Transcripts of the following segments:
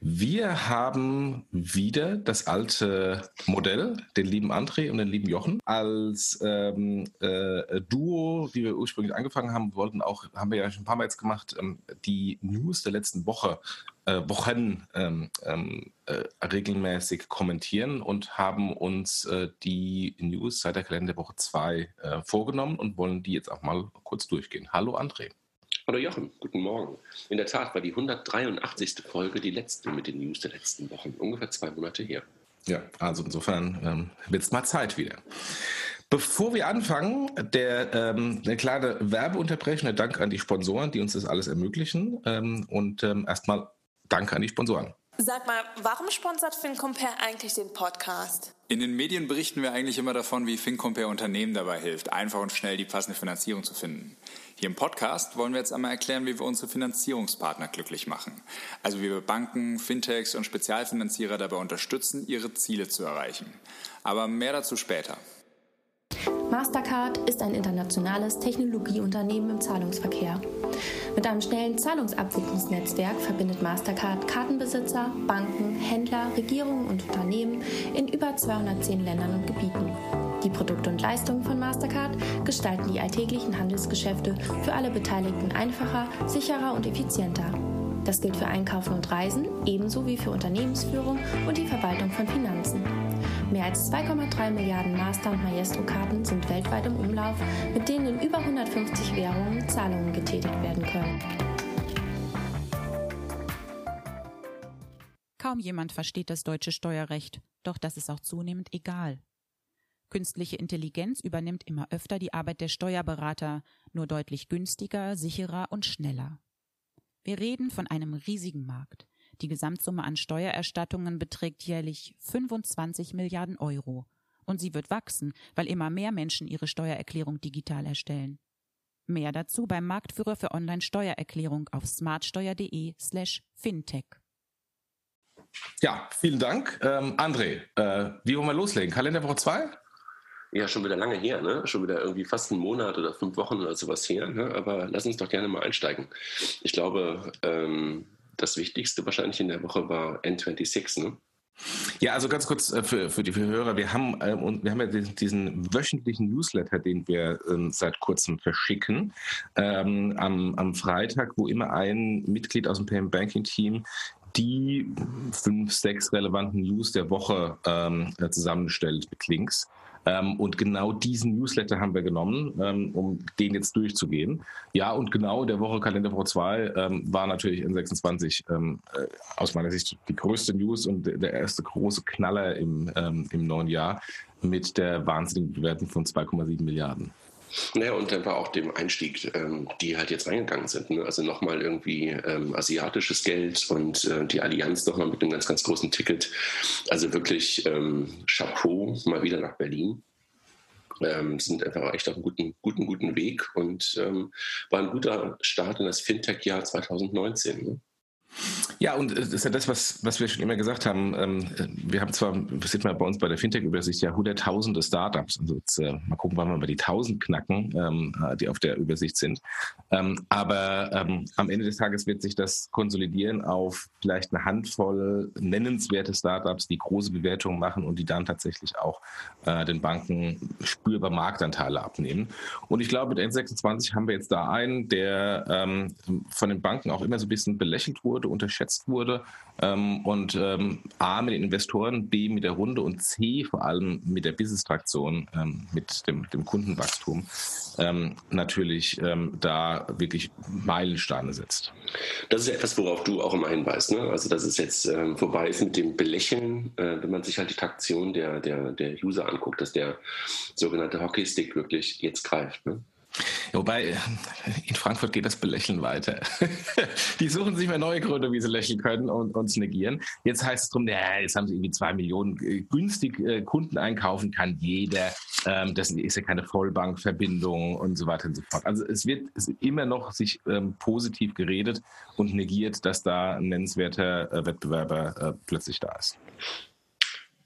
Wir haben wieder das alte Modell, den lieben André und den lieben Jochen, als ähm, äh, Duo, wie wir ursprünglich angefangen haben, wollten auch, haben wir ja schon ein paar Mal jetzt gemacht, ähm, die News der letzten Woche äh, Wochen ähm, ähm, äh, regelmäßig kommentieren und haben uns äh, die News seit der Kalenderwoche 2 äh, vorgenommen und wollen die jetzt auch mal kurz durchgehen. Hallo André. Hallo Jochen, guten Morgen. In der Tat war die 183. Folge die letzte mit den News der letzten Wochen, ungefähr zwei Monate her. Ja, also insofern ähm, wird es mal Zeit wieder. Bevor wir anfangen, der, ähm, eine kleine Werbeunterbrechung, der Dank an die Sponsoren, die uns das alles ermöglichen. Ähm, und ähm, erstmal Danke an die Sponsoren. Sag mal, warum sponsert FinCompare eigentlich den Podcast? In den Medien berichten wir eigentlich immer davon, wie FinCompare Unternehmen dabei hilft, einfach und schnell die passende Finanzierung zu finden. Hier im Podcast wollen wir jetzt einmal erklären, wie wir unsere Finanzierungspartner glücklich machen. Also wie wir Banken, Fintechs und Spezialfinanzierer dabei unterstützen, ihre Ziele zu erreichen. Aber mehr dazu später. Mastercard ist ein internationales Technologieunternehmen im Zahlungsverkehr. Mit einem schnellen Zahlungsabwicklungsnetzwerk verbindet Mastercard Kartenbesitzer, Banken, Händler, Regierungen und Unternehmen in über 210 Ländern und Gebieten. Die Produkte und Leistungen von Mastercard gestalten die alltäglichen Handelsgeschäfte für alle Beteiligten einfacher, sicherer und effizienter. Das gilt für Einkaufen und Reisen, ebenso wie für Unternehmensführung und die Verwaltung von Finanzen. Mehr als 2,3 Milliarden Master- und Maestro-Karten sind weltweit im Umlauf, mit denen in über 150 Währungen Zahlungen getätigt werden können. Kaum jemand versteht das deutsche Steuerrecht, doch das ist auch zunehmend egal. Künstliche Intelligenz übernimmt immer öfter die Arbeit der Steuerberater, nur deutlich günstiger, sicherer und schneller. Wir reden von einem riesigen Markt. Die Gesamtsumme an Steuererstattungen beträgt jährlich 25 Milliarden Euro. Und sie wird wachsen, weil immer mehr Menschen ihre Steuererklärung digital erstellen. Mehr dazu beim Marktführer für Online-Steuererklärung auf smartsteuer.de slash fintech. Ja, vielen Dank. Ähm, André, äh, wie wollen wir loslegen? Kalenderwoche 2? Ja, schon wieder lange her, ne? Schon wieder irgendwie fast einen Monat oder fünf Wochen oder sowas her. Ne? Aber lass uns doch gerne mal einsteigen. Ich glaube, ähm, das Wichtigste wahrscheinlich in der Woche war N26, ne? Ja, also ganz kurz äh, für, für die Hörer. Wir haben, äh, wir haben ja diesen, diesen wöchentlichen Newsletter, den wir ähm, seit kurzem verschicken, ähm, am, am Freitag, wo immer ein Mitglied aus dem Payment Banking Team die fünf, sechs relevanten News der Woche ähm, zusammenstellt mit Links. Ähm, und genau diesen Newsletter haben wir genommen, ähm, um den jetzt durchzugehen. Ja, und genau der Woche Kalenderwoche 2 ähm, war natürlich N26 ähm, äh, aus meiner Sicht die größte News und der erste große Knaller im, im neuen Jahr mit der wahnsinnigen Bewertung von 2,7 Milliarden. Naja, und dann war auch dem Einstieg, ähm, die halt jetzt reingegangen sind. Ne? Also nochmal irgendwie ähm, asiatisches Geld und äh, die Allianz nochmal mit einem ganz, ganz großen Ticket. Also wirklich ähm, Chapeau mal wieder nach Berlin. Ähm, sind einfach echt auf einem guten, guten, guten Weg und ähm, war ein guter Start in das Fintech-Jahr 2019. Ne? Ja, und das ist ja das, was, was wir schon immer gesagt haben. Ähm, wir haben zwar, das sieht man bei uns bei der Fintech-Übersicht, ja hunderttausende Startups. Also jetzt, äh, mal gucken, wann wir mal die tausend knacken, ähm, die auf der Übersicht sind. Ähm, aber am Ende des Tages wird sich das konsolidieren auf vielleicht eine Handvoll nennenswerte Startups, die große Bewertungen machen und die dann tatsächlich auch äh, den Banken spürbar Marktanteile abnehmen. Und ich glaube, mit N26 haben wir jetzt da einen, der von den Banken auch immer so ein bisschen belächelt wurde wurde, unterschätzt wurde ähm, und ähm, A mit den Investoren, B mit der Runde und C vor allem mit der Business-Traktion, ähm, mit dem, dem Kundenwachstum ähm, natürlich ähm, da wirklich Meilensteine setzt. Das ist etwas, worauf du auch immer hinweist. Ne? Also dass es jetzt ähm, vorbei ist mit dem Belächeln, äh, wenn man sich halt die Traktion der, der, der User anguckt, dass der sogenannte Hockeystick wirklich jetzt greift. Ne? Wobei in Frankfurt geht das Belächeln weiter. Die suchen sich mehr neue Gründe, wie sie lächeln können und uns negieren. Jetzt heißt es drum, ja, jetzt haben sie irgendwie zwei Millionen äh, günstig äh, Kunden einkaufen kann jeder. Ähm, das ist ja keine Vollbankverbindung und so weiter und so fort. Also es wird immer noch sich ähm, positiv geredet und negiert, dass da ein nennenswerter äh, Wettbewerber plötzlich da ist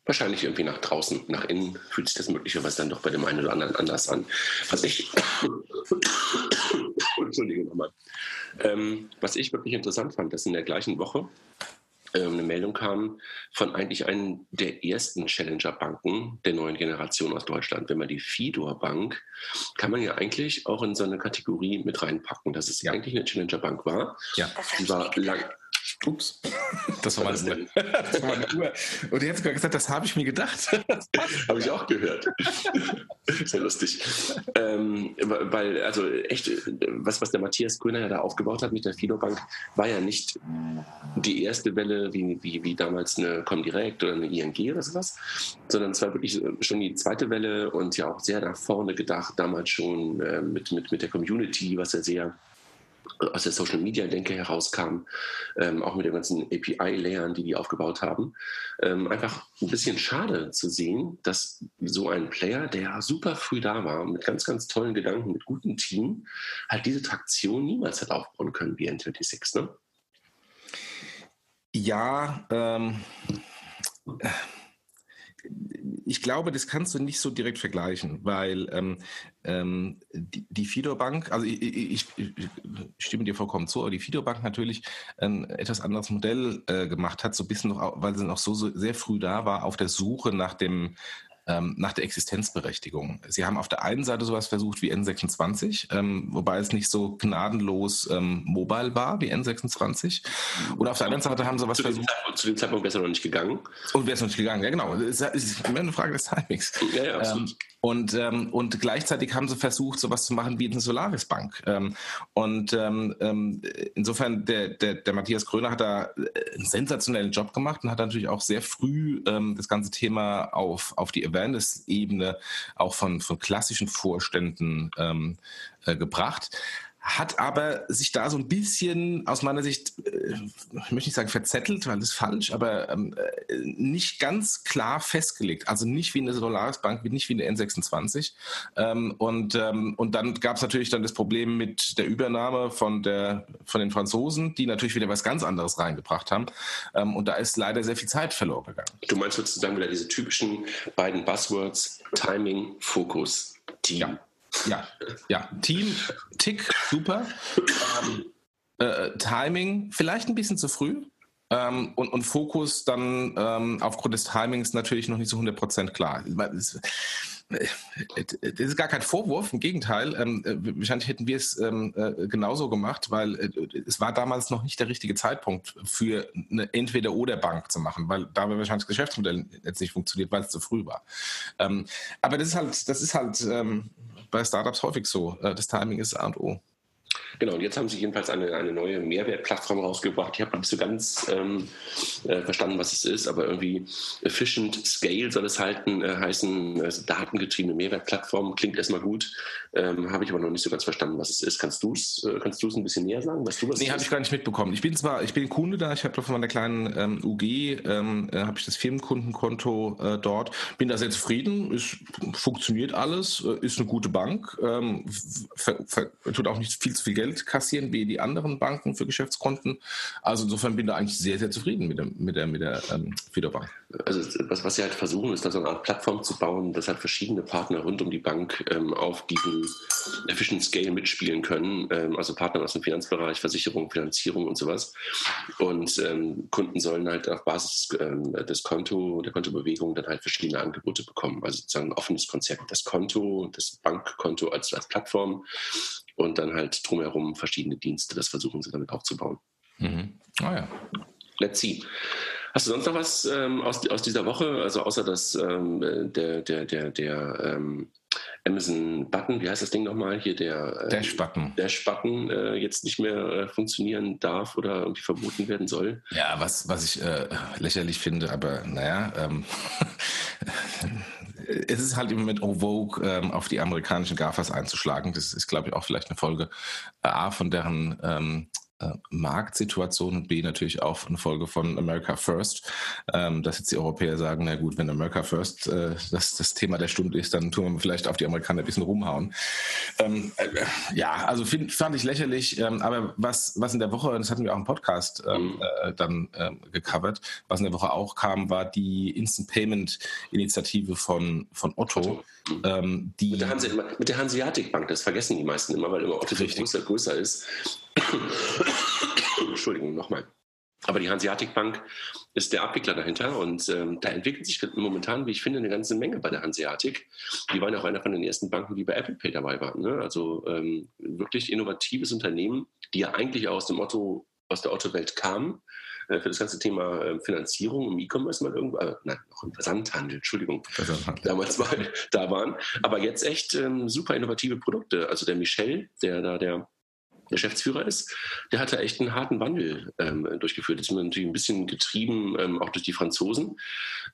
wahrscheinlich irgendwie nach draußen, nach innen fühlt sich das möglicherweise dann doch bei dem einen oder anderen anders an. Was ich, Entschuldige nochmal, ähm, was ich wirklich interessant fand, dass in der gleichen Woche ähm, eine Meldung kam von eigentlich einem der ersten Challenger-Banken der neuen Generation aus Deutschland. Wenn man die Fidor Bank, kann man ja eigentlich auch in so eine Kategorie mit reinpacken, dass es ja. eigentlich eine Challenger-Bank war. Ja. Die war lang, Ups, das war, meine Uhr. das war meine Uhr. Und jetzt sogar gesagt, das habe ich mir gedacht. habe ich auch gehört. Sehr lustig. Ähm, weil, also echt, was, was der Matthias Grüner ja da aufgebaut hat mit der Fido Bank, war ja nicht die erste Welle wie, wie, wie damals eine Comdirect oder eine ING oder sowas, sondern es war wirklich schon die zweite Welle und ja auch sehr nach vorne gedacht, damals schon äh, mit, mit, mit der Community, was ja sehr aus der Social Media Denke herauskam, ähm, auch mit den ganzen API-Layern, die die aufgebaut haben. Ähm, einfach ein bisschen schade zu sehen, dass so ein Player, der super früh da war, mit ganz, ganz tollen Gedanken, mit gutem Team, halt diese Traktion niemals hat aufbauen können wie N26, ne? Ja, ähm, ich glaube, das kannst du nicht so direkt vergleichen, weil ähm, ähm, die, die Fido Bank, also ich, ich, ich, stimme dir vollkommen zu, aber die Fido Bank natürlich ein etwas anderes Modell äh, gemacht hat, so ein bisschen noch, weil sie noch so, so sehr früh da war, auf der Suche nach dem ähm, nach der Existenzberechtigung. Sie haben auf der einen Seite sowas versucht wie N26, ähm, wobei es nicht so gnadenlos ähm, mobile war wie N26. Und auf der anderen Seite haben sie was zu versucht. Zeitpunkt, zu dem Zeitpunkt wäre es noch nicht gegangen. Und wäre es noch nicht gegangen, ja genau. Es ist immer eine Frage des Timings. Ja, ja, absolut. Ähm, und, ähm, und gleichzeitig haben sie versucht, sowas zu machen wie eine Solaris Bank. Ähm, und insofern, der, der, der Matthias Kröner hat da äh, einen sensationellen Job gemacht und hat natürlich auch sehr früh das ganze Thema auf, auf die Awareness-Ebene auch von, von klassischen Vorständen ähm, äh, gebracht hat aber sich da so ein bisschen aus meiner Sicht, äh, ich möchte nicht sagen verzettelt, weil das ist falsch, aber ähm, äh, nicht ganz klar festgelegt. Also nicht wie eine Solaris Bank, nicht wie eine N26. Ähm, und, ähm, und dann gab es natürlich dann das Problem mit der Übernahme von, der, von den Franzosen, die natürlich wieder was ganz anderes reingebracht haben. Und da ist leider sehr viel Zeit verloren gegangen. Du meinst sozusagen wieder diese typischen beiden Buzzwords, Timing, Fokus, Team. Ja. Ja, ja. Team, Tick, super. Ähm, äh, Timing, vielleicht ein bisschen zu früh. Ähm, und, und Fokus dann ähm, aufgrund des Timings natürlich noch nicht so 100% klar. Das, äh, ist gar kein Vorwurf, im Gegenteil. Ähm, äh, wahrscheinlich hätten wir es ähm, äh, genauso gemacht, weil es war damals noch nicht der richtige Zeitpunkt für eine Entweder-Oder-Bank zu machen, weil da wäre wahrscheinlich das Geschäftsmodell jetzt nicht funktioniert, weil es zu früh war. Ähm, aber das ist halt, das ist halt ähm, bei Startups häufig so. Äh, das Timing ist A und O. Genau, und jetzt haben sie jedenfalls eine, eine neue Mehrwertplattform rausgebracht. Ich habe noch nicht so ganz ähm, äh, verstanden, was es ist, aber irgendwie Efficient Scale soll es halten, äh, heißen, also datengetriebene Mehrwertplattform. Klingt erstmal gut, ähm, habe ich aber noch nicht so ganz verstanden, was es ist. Kannst du es äh, kannst ein bisschen näher sagen? Weißt du, was nee, habe ich gar nicht mitbekommen. Ich bin zwar, ich bin Kunde da, ich habe von meiner kleinen ähm, UG, ähm, äh, habe ich das Firmenkundenkonto äh, dort, bin da sehr zufrieden, es funktioniert alles, äh, ist eine gute Bank, ähm, tut auch nicht viel zu viel Geld Geld kassieren wie die anderen Banken für Geschäftskonten. Also insofern bin ich da eigentlich sehr, sehr zufrieden mit, dem, mit der, mit der ähm, Fiederbank. Also was, was sie halt versuchen, ist da so eine Art Plattform zu bauen, dass halt verschiedene Partner rund um die Bank ähm, auf diesem Efficient Scale mitspielen können. Ähm, also Partner aus dem Finanzbereich, Versicherung, Finanzierung und sowas. Und ähm, Kunden sollen halt auf Basis ähm, des Konto, der Kontobewegung dann halt verschiedene Angebote bekommen. Also sozusagen ein offenes Konzept. Das Konto, das Bankkonto als, als Plattform und dann halt drumherum verschiedene Dienste. Das versuchen sie damit aufzubauen. Mhm. Ah ja. Let's see. Hast du sonst noch was ähm, aus, aus dieser Woche, also außer dass ähm, der, der, der, der ähm, Amazon Button, wie heißt das Ding nochmal hier, der äh, Dash Button, Dash Button äh, jetzt nicht mehr äh, funktionieren darf oder irgendwie verboten werden soll? Ja, was, was ich äh, lächerlich finde, aber naja, ähm, es ist halt im Moment en vogue, ähm, auf die amerikanischen GAFAs einzuschlagen. Das ist, glaube ich, auch vielleicht eine Folge A von deren ähm, äh, Marktsituation und B natürlich auch eine Folge von America First, ähm, dass jetzt die Europäer sagen, na gut, wenn America First äh, das, das Thema der Stunde ist, dann tun wir vielleicht auf die Amerikaner ein bisschen rumhauen. Ähm, äh, ja, also find, fand ich lächerlich, ähm, aber was, was in der Woche, das hatten wir auch im Podcast ähm, äh, dann ähm, gecovert, was in der Woche auch kam, war die Instant Payment Initiative von, von Otto. Otto. Mhm. Ähm, die mit, der Hanse, mit der Hanseatic Bank, das vergessen die meisten immer, weil immer Otto so größer, größer ist. Entschuldigung, nochmal. Aber die Hanseatic Bank ist der Abwickler dahinter und ähm, da entwickelt sich momentan, wie ich finde, eine ganze Menge bei der Hanseatic. Die waren auch einer von den ersten Banken, die bei Apple Pay dabei waren. Ne? Also ähm, wirklich innovatives Unternehmen, die ja eigentlich aus dem Otto, aus der Otto-Welt kamen, äh, für das ganze Thema äh, Finanzierung im E-Commerce mal irgendwo, äh, nein, noch im Versandhandel, Entschuldigung, Versandhandel. damals mal da waren. Aber jetzt echt ähm, super innovative Produkte. Also der Michel, der da der Geschäftsführer ist, der hatte echt einen harten Wandel ähm, durchgeführt. Das ist natürlich ein bisschen getrieben, ähm, auch durch die Franzosen,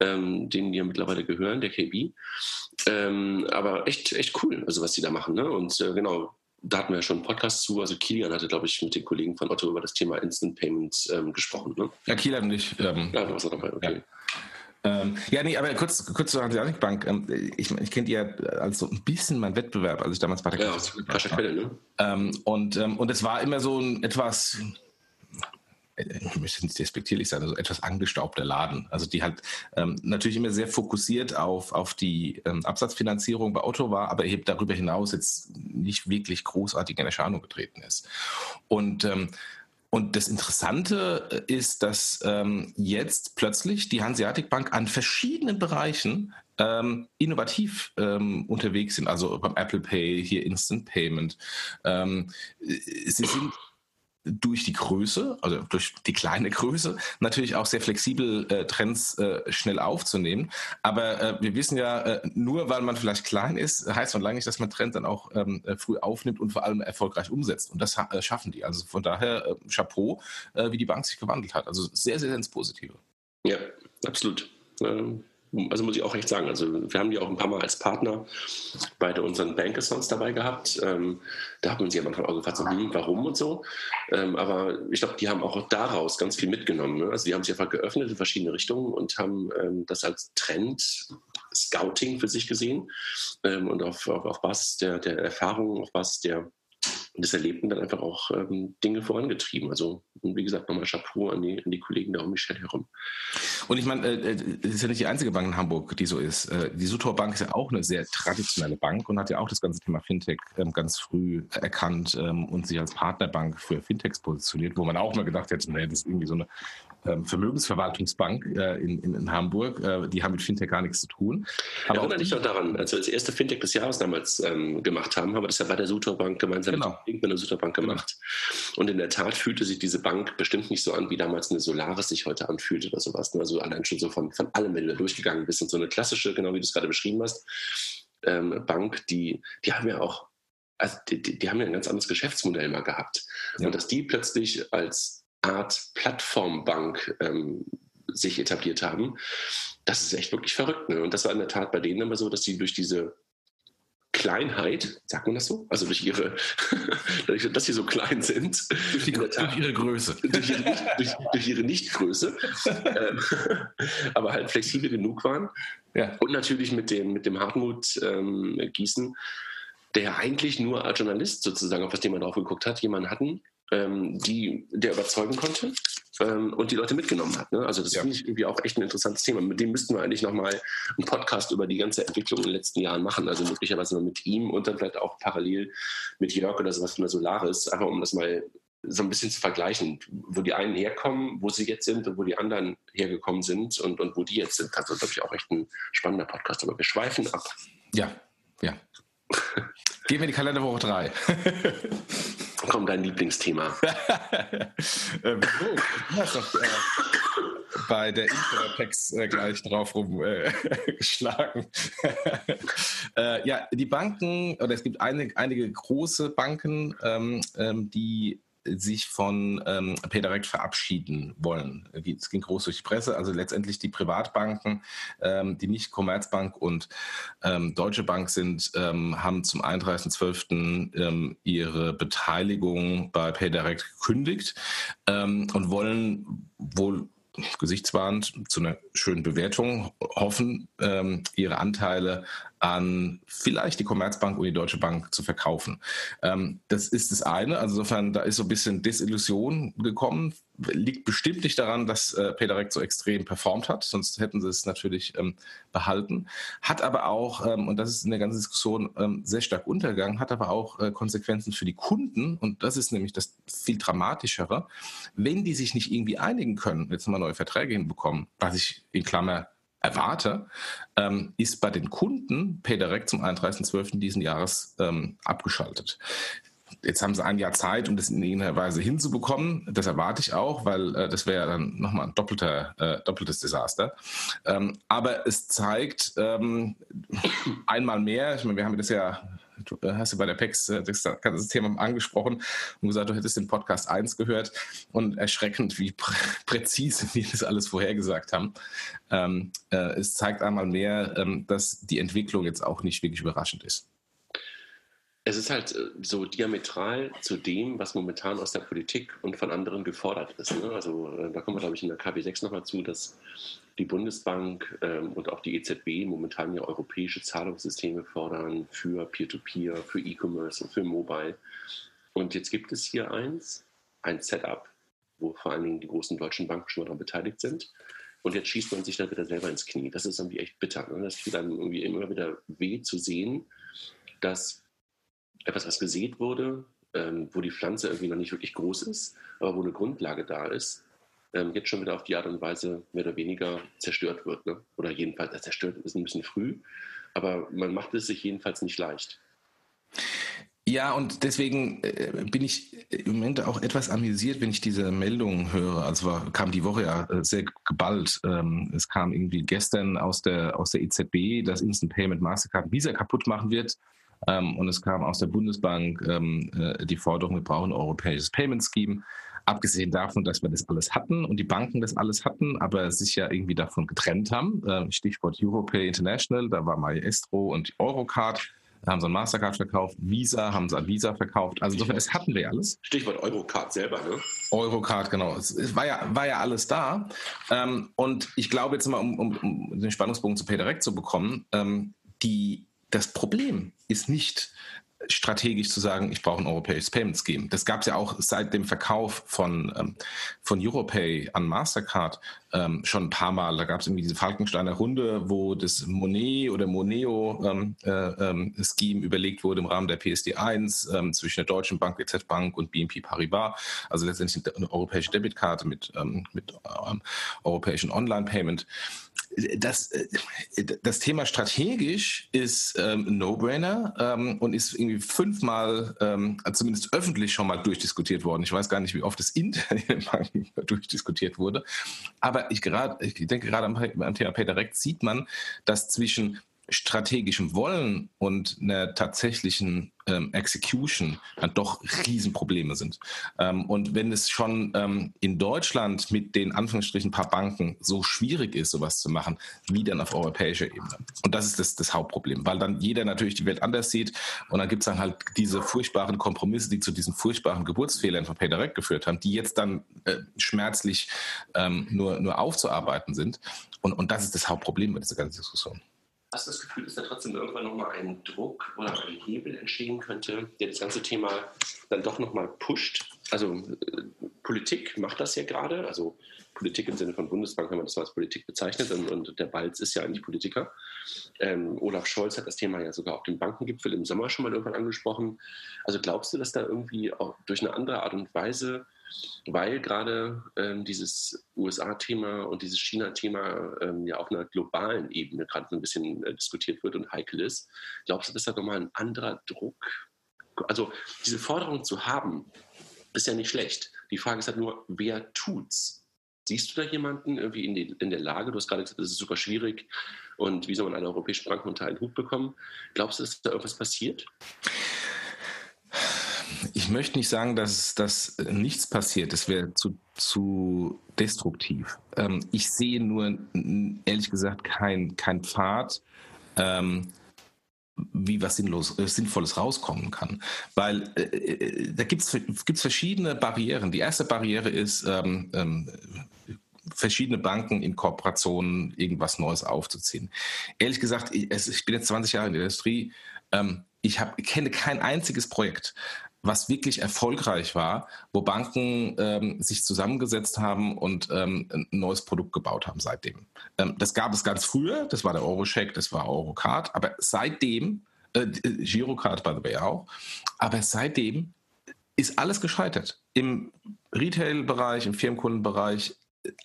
ähm, denen die ja mittlerweile gehören, der KB. Ähm, aber echt, echt cool, also was die da machen. Ne? Und äh, genau, da hatten wir ja schon einen Podcast zu. Also Kilian hatte, glaube ich, mit den Kollegen von Otto über das Thema Instant Payments ähm, gesprochen. Ne? Ja, Kilian und ich. Ähm, ja, du warst auch dabei, okay. Ja. Ähm, ja, nee, aber kurz, kurz zur Hanseatic Bank. Ähm, ich, ich kenne die ja als so ein bisschen mein Wettbewerb, als ich damals bei der ja, Kascha Quelle, ne? Ähm, und, ähm, und es war immer so ein etwas, ich möchte nicht despektierlich sein, also etwas angestaubter Laden. Also die halt ähm, natürlich immer sehr fokussiert auf, auf die ähm, Absatzfinanzierung bei Otto war, aber eben darüber hinaus jetzt nicht wirklich großartig in Erscheinung getreten ist. Und ähm, und das Interessante äh, ist, dass ähm, jetzt plötzlich die Hanseatic Bank an verschiedenen Bereichen ähm, innovativ ähm, unterwegs sind. Also beim Apple Pay, hier Instant Payment. Ähm, äh, sie sind durch die Größe, also durch die kleine Größe, natürlich auch sehr flexibel äh, Trends äh, schnell aufzunehmen. Aber äh, wir wissen ja, äh, nur weil man vielleicht klein ist, heißt noch lange nicht, dass man Trends dann auch ähm, äh, früh aufnimmt und vor allem erfolgreich umsetzt. Und das äh, schaffen die. Also von daher Chapeau, wie die Bank sich gewandelt hat. Also sehr, sehr ins Positive. Ja, absolut. Ähm also muss ich auch recht sagen, also wir haben die auch ein paar Mal als Partner bei unseren Bankathons dabei gehabt. Ähm, da haben wir sie am Anfang auch gefragt, so, hm, warum und so. Ähm, aber ich glaube, die haben auch daraus ganz viel mitgenommen. Ne? Also die haben sich einfach geöffnet in verschiedene Richtungen und haben ähm, das als Trend Scouting für sich gesehen ähm, und auf, auf, auf Basis der, der Erfahrungen, auf Basis der des Erlebten dann einfach auch ähm, Dinge vorangetrieben. Also, wie gesagt, nochmal Chapeau an die, an die Kollegen da um Michel herum. Und ich meine, äh, es äh, ist ja nicht die einzige Bank in Hamburg, die so ist. Äh, die Sutor Bank ist ja auch eine sehr traditionelle Bank und hat ja auch das ganze Thema Fintech ähm, ganz früh erkannt ähm, und sich als Partnerbank für Fintechs positioniert, wo man auch mal gedacht hätte, nee, das ist irgendwie so eine ähm, Vermögensverwaltungsbank äh, in, in, in, Hamburg. Äh, die haben mit Fintech gar nichts zu tun. Aber Erinnere dich doch daran, als wir das erste Fintech des Jahres damals ähm, gemacht haben, haben wir das ja bei der Sutor Bank gemeinsam genau. Mit der Sutor Bank genau. gemacht. Und in der Tat fühlte sich diese Bank bestimmt nicht so an, wie damals eine Solaris sich heute anfühlt oder sowas. Ne? Also allein schon so von, von allem, wenn du durchgegangen bist. Und so eine klassische, genau wie du es gerade beschrieben hast, ähm, Bank, die, die haben ja auch also die, die, die, haben ja ein ganz anderes Geschäftsmodell mal gehabt. Ja. Und dass die plötzlich als Art Plattformbank ähm, sich etabliert haben. Das ist echt wirklich verrückt. Ne? Und das war in der Tat bei denen immer so, dass sie durch diese Kleinheit, sagt man das so? Also durch ihre, dass sie so klein sind. Durch, die, durch ihre Größe. Durch ihre, durch, durch ihre Nichtgröße. ähm, aber halt flexibel genug waren. Ja. Und natürlich mit dem, mit dem Hartmut ähm, Gießen, der eigentlich nur als Journalist sozusagen auf das Thema drauf geguckt hat, jemanden hatten, ähm, die, der überzeugen konnte ähm, und die Leute mitgenommen hat. Ne? Also das ja. finde ich irgendwie auch echt ein interessantes Thema. Mit dem müssten wir eigentlich nochmal einen Podcast über die ganze Entwicklung in den letzten Jahren machen. Also möglicherweise mit ihm und dann vielleicht auch parallel mit Jörg oder sowas von der Solaris, einfach um das mal so ein bisschen zu vergleichen, wo die einen herkommen, wo sie jetzt sind und wo die anderen hergekommen sind und, und wo die jetzt sind. Das ist, glaube ich, auch echt ein spannender Podcast. Aber wir schweifen ab. Ja, ja. Gehen wir in die Kalenderwoche 3. Komm, dein Lieblingsthema. ähm, so, doch äh, bei der Interpex äh, gleich drauf rumgeschlagen. Äh, äh, ja, die Banken, oder es gibt einige, einige große Banken, ähm, ähm, die sich von ähm, PayDirect verabschieden wollen. Es ging groß durch die Presse. Also letztendlich die Privatbanken, ähm, die nicht Commerzbank und ähm, Deutsche Bank sind, ähm, haben zum 31.12. Ähm, ihre Beteiligung bei PayDirect gekündigt ähm, und wollen wohl gesichtswahrend zu einer schönen Bewertung hoffen, ähm, ihre Anteile an vielleicht die Commerzbank und die Deutsche Bank zu verkaufen. Ähm, das ist das eine. Also insofern, da ist so ein bisschen Desillusion gekommen. Liegt bestimmt nicht daran, dass äh, PayDirect so extrem performt hat, sonst hätten sie es natürlich ähm, behalten. Hat aber auch, ähm, und das ist in der ganzen Diskussion ähm, sehr stark untergegangen, hat aber auch äh, Konsequenzen für die Kunden. Und das ist nämlich das viel dramatischere. Wenn die sich nicht irgendwie einigen können, jetzt mal neue Verträge hinbekommen, was ich in Klammer erwarte, ähm, ist bei den Kunden PayDirect zum 31.12. diesen Jahres ähm, abgeschaltet. Jetzt haben sie ein Jahr Zeit, um das in irgendeiner Weise hinzubekommen. Das erwarte ich auch, weil äh, das wäre dann nochmal ein doppelter, äh, doppeltes Desaster. Ähm, aber es zeigt ähm, einmal mehr, ich meine, wir haben das ja du äh, hast ja bei der PEX äh, das ganze Thema angesprochen und gesagt, du hättest den Podcast 1 gehört und erschreckend, wie prä präzise wir das alles vorhergesagt haben. Ähm, äh, es zeigt einmal mehr, ähm, dass die Entwicklung jetzt auch nicht wirklich überraschend ist. Es ist halt äh, so diametral zu dem, was momentan aus der Politik und von anderen gefordert ist. Ne? Also da kommen wir, glaube ich, in der KW6 nochmal zu, dass die Bundesbank ähm, und auch die EZB momentan ja europäische Zahlungssysteme fordern für Peer-to-Peer, -Peer, für E-Commerce und für Mobile. Und jetzt gibt es hier eins, ein Setup, wo vor allen Dingen die großen deutschen Banken schon daran beteiligt sind. Und jetzt schießt man sich da wieder selber ins Knie. Das ist irgendwie echt bitter. Ne? Das tut einem irgendwie immer wieder weh zu sehen, dass etwas, was gesät wurde, ähm, wo die Pflanze irgendwie noch nicht wirklich groß ist, aber wo eine Grundlage da ist, ähm, jetzt schon wieder auf die Art und Weise mehr oder weniger zerstört wird. Ne? Oder jedenfalls, äh, zerstört ist ein bisschen früh, aber man macht es sich jedenfalls nicht leicht. Ja, und deswegen äh, bin ich im Moment auch etwas amüsiert, wenn ich diese Meldungen höre. Also kam die Woche ja äh, sehr geballt. Ähm, es kam irgendwie gestern aus der, aus der EZB, dass Instant Payment Mastercard Visa kaputt machen wird. Ähm, und es kam aus der Bundesbank ähm, äh, die Forderung, wir brauchen ein europäisches Payment Scheme. Abgesehen davon, dass wir das alles hatten und die Banken das alles hatten, aber sich ja irgendwie davon getrennt haben. Ähm, Stichwort Europay International, da war Maestro und Eurocard. Da haben sie ein Mastercard verkauft, Visa haben sie ein Visa verkauft. Also insofern, das hatten wir alles. Stichwort Eurocard selber, ne? Eurocard, genau. Es war ja, war ja alles da. Ähm, und ich glaube jetzt mal, um, um, um den Spannungsbogen zu PayDirect zu bekommen, ähm, die, das Problem ist nicht, strategisch zu sagen, ich brauche ein europäisches Payment Scheme. Das gab es ja auch seit dem Verkauf von, ähm, von Europay an Mastercard ähm, schon ein paar Mal. Da gab es irgendwie diese Falkensteiner Runde, wo das Monet oder Moneo ähm, äh, ähm, Scheme überlegt wurde im Rahmen der PSD1 ähm, zwischen der Deutschen Bank, DZ Bank und BNP Paribas. Also letztendlich eine europäische Debitkarte mit, ähm, mit europäischen Online-Payment das, äh, das Thema strategisch ist ähm, ein No-Brainer ähm, und ist irgendwie fünfmal, ähm, zumindest öffentlich schon mal durchdiskutiert worden. Ich weiß gar nicht, wie oft es intern in durchdiskutiert wurde. Aber ich, grad, ich denke, gerade am, am Thema PayDirect sieht man, dass zwischen strategischem Wollen und einer tatsächlichen ähm, Execution dann doch Riesenprobleme sind. Ähm, und wenn es schon ähm, in Deutschland mit den Anführungsstrichen paar Banken so schwierig ist, sowas zu machen, wie dann auf europäischer Ebene. Und das ist das, das Hauptproblem, weil dann jeder natürlich die Welt anders sieht und dann gibt es dann halt diese furchtbaren Kompromisse, die zu diesen furchtbaren Geburtsfehlern von PayDirect geführt haben, die jetzt dann äh, schmerzlich ähm, nur, nur aufzuarbeiten sind. Und, und das ist das Hauptproblem bei dieser ganzen Diskussion. Hast du das Gefühl, dass da trotzdem irgendwann nochmal ein Druck oder ein Hebel entstehen könnte, der das ganze Thema dann doch nochmal pusht? Also äh, Politik macht das ja gerade, also Politik im Sinne von Bundesbank, wenn man das so als Politik bezeichnet, und, und der Balz ist ja eigentlich Politiker. Ähm, Olaf Scholz hat das Thema ja sogar auf dem Bankengipfel im Sommer schon mal irgendwann angesprochen. Also glaubst du, dass da irgendwie auch durch eine andere Art und Weise weil gerade ähm, dieses USA-Thema und dieses China-Thema ähm, ja auf einer globalen Ebene gerade so ein bisschen äh, diskutiert wird und heikel ist. Glaubst du, dass da nochmal ein anderer Druck, also diese Forderung zu haben, ist ja nicht schlecht. Die Frage ist halt nur, wer tut's? Siehst du da jemanden irgendwie in, die, in der Lage? Du hast gerade gesagt, das ist super schwierig und wie soll man alle europäischen Banken unter einen Hut bekommen? Glaubst du, dass da irgendwas passiert? Ich möchte nicht sagen, dass, dass nichts passiert. Das wäre zu, zu destruktiv. Ähm, ich sehe nur, ehrlich gesagt, kein, kein Pfad, ähm, wie was Sinnlos, äh, Sinnvolles rauskommen kann. Weil äh, äh da gibt es verschiedene Barrieren. Die erste Barriere ist, ähm, ähm, verschiedene Banken in Kooperationen irgendwas Neues aufzuziehen. Ehrlich gesagt, ich, ich bin jetzt 20 Jahre in der Industrie. Ähm, ich hab, kenne kein einziges Projekt, was wirklich erfolgreich war, wo Banken ähm, sich zusammengesetzt haben und ähm, ein neues Produkt gebaut haben seitdem. Ähm, das gab es ganz früher, das war der Eurocheck, das war Eurocard, aber seitdem, äh, Girocard by the way auch, aber seitdem ist alles gescheitert. Im Retail-Bereich, im Firmenkundenbereich,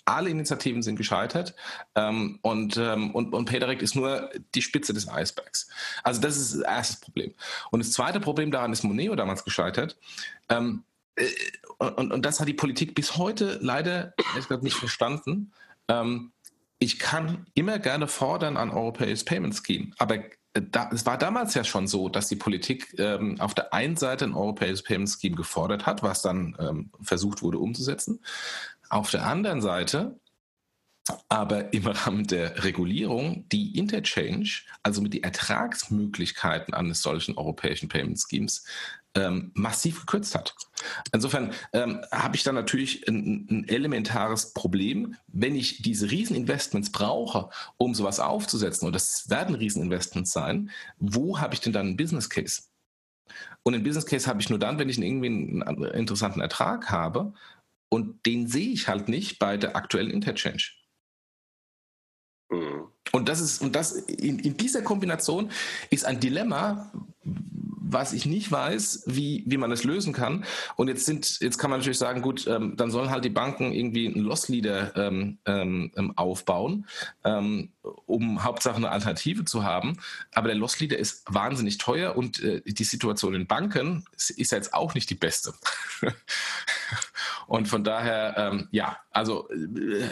alle Initiativen sind gescheitert ähm, und, ähm, und, und PayDirect ist nur die Spitze des Eisbergs. Also das ist das erste Problem. Und das zweite Problem daran ist Moneo damals gescheitert. Ähm, äh, und, und das hat die Politik bis heute leider nicht verstanden. Ähm, ich kann immer gerne fordern an Europäisches Payment Scheme, aber äh, da, es war damals ja schon so, dass die Politik ähm, auf der einen Seite ein europäisches Payment Scheme gefordert hat, was dann ähm, versucht wurde umzusetzen. Auf der anderen Seite aber im Rahmen der Regulierung die Interchange, also mit den Ertragsmöglichkeiten eines solchen europäischen Payment Schemes, ähm, massiv gekürzt hat. Insofern ähm, habe ich da natürlich ein, ein, elementares Problem, wenn ich diese Rieseninvestments brauche, um sowas aufzusetzen, und das werden Rieseninvestments sein, wo habe ich denn dann einen Business Case? Und einen Business Case habe ich nur dann, wenn ich irgendwie einen interessanten Ertrag habe und den sehe ich halt nicht bei der aktuellen Interchange. Mhm. Und das ist, und das in, in dieser Kombination ist ein Dilemma, was ich nicht weiß, wie, wie man es lösen kann. Und jetzt sind, jetzt kann man natürlich sagen, gut, ähm, dann sollen halt die Banken irgendwie einen Loss Leader ähm, ähm, ähm, aufbauen, ähm, um Hauptsache eine Alternative zu haben. Aber der Loss Leader ist wahnsinnig teuer und äh, die Situation in Banken ist jetzt auch nicht die beste. und von daher, ähm, ja, also äh,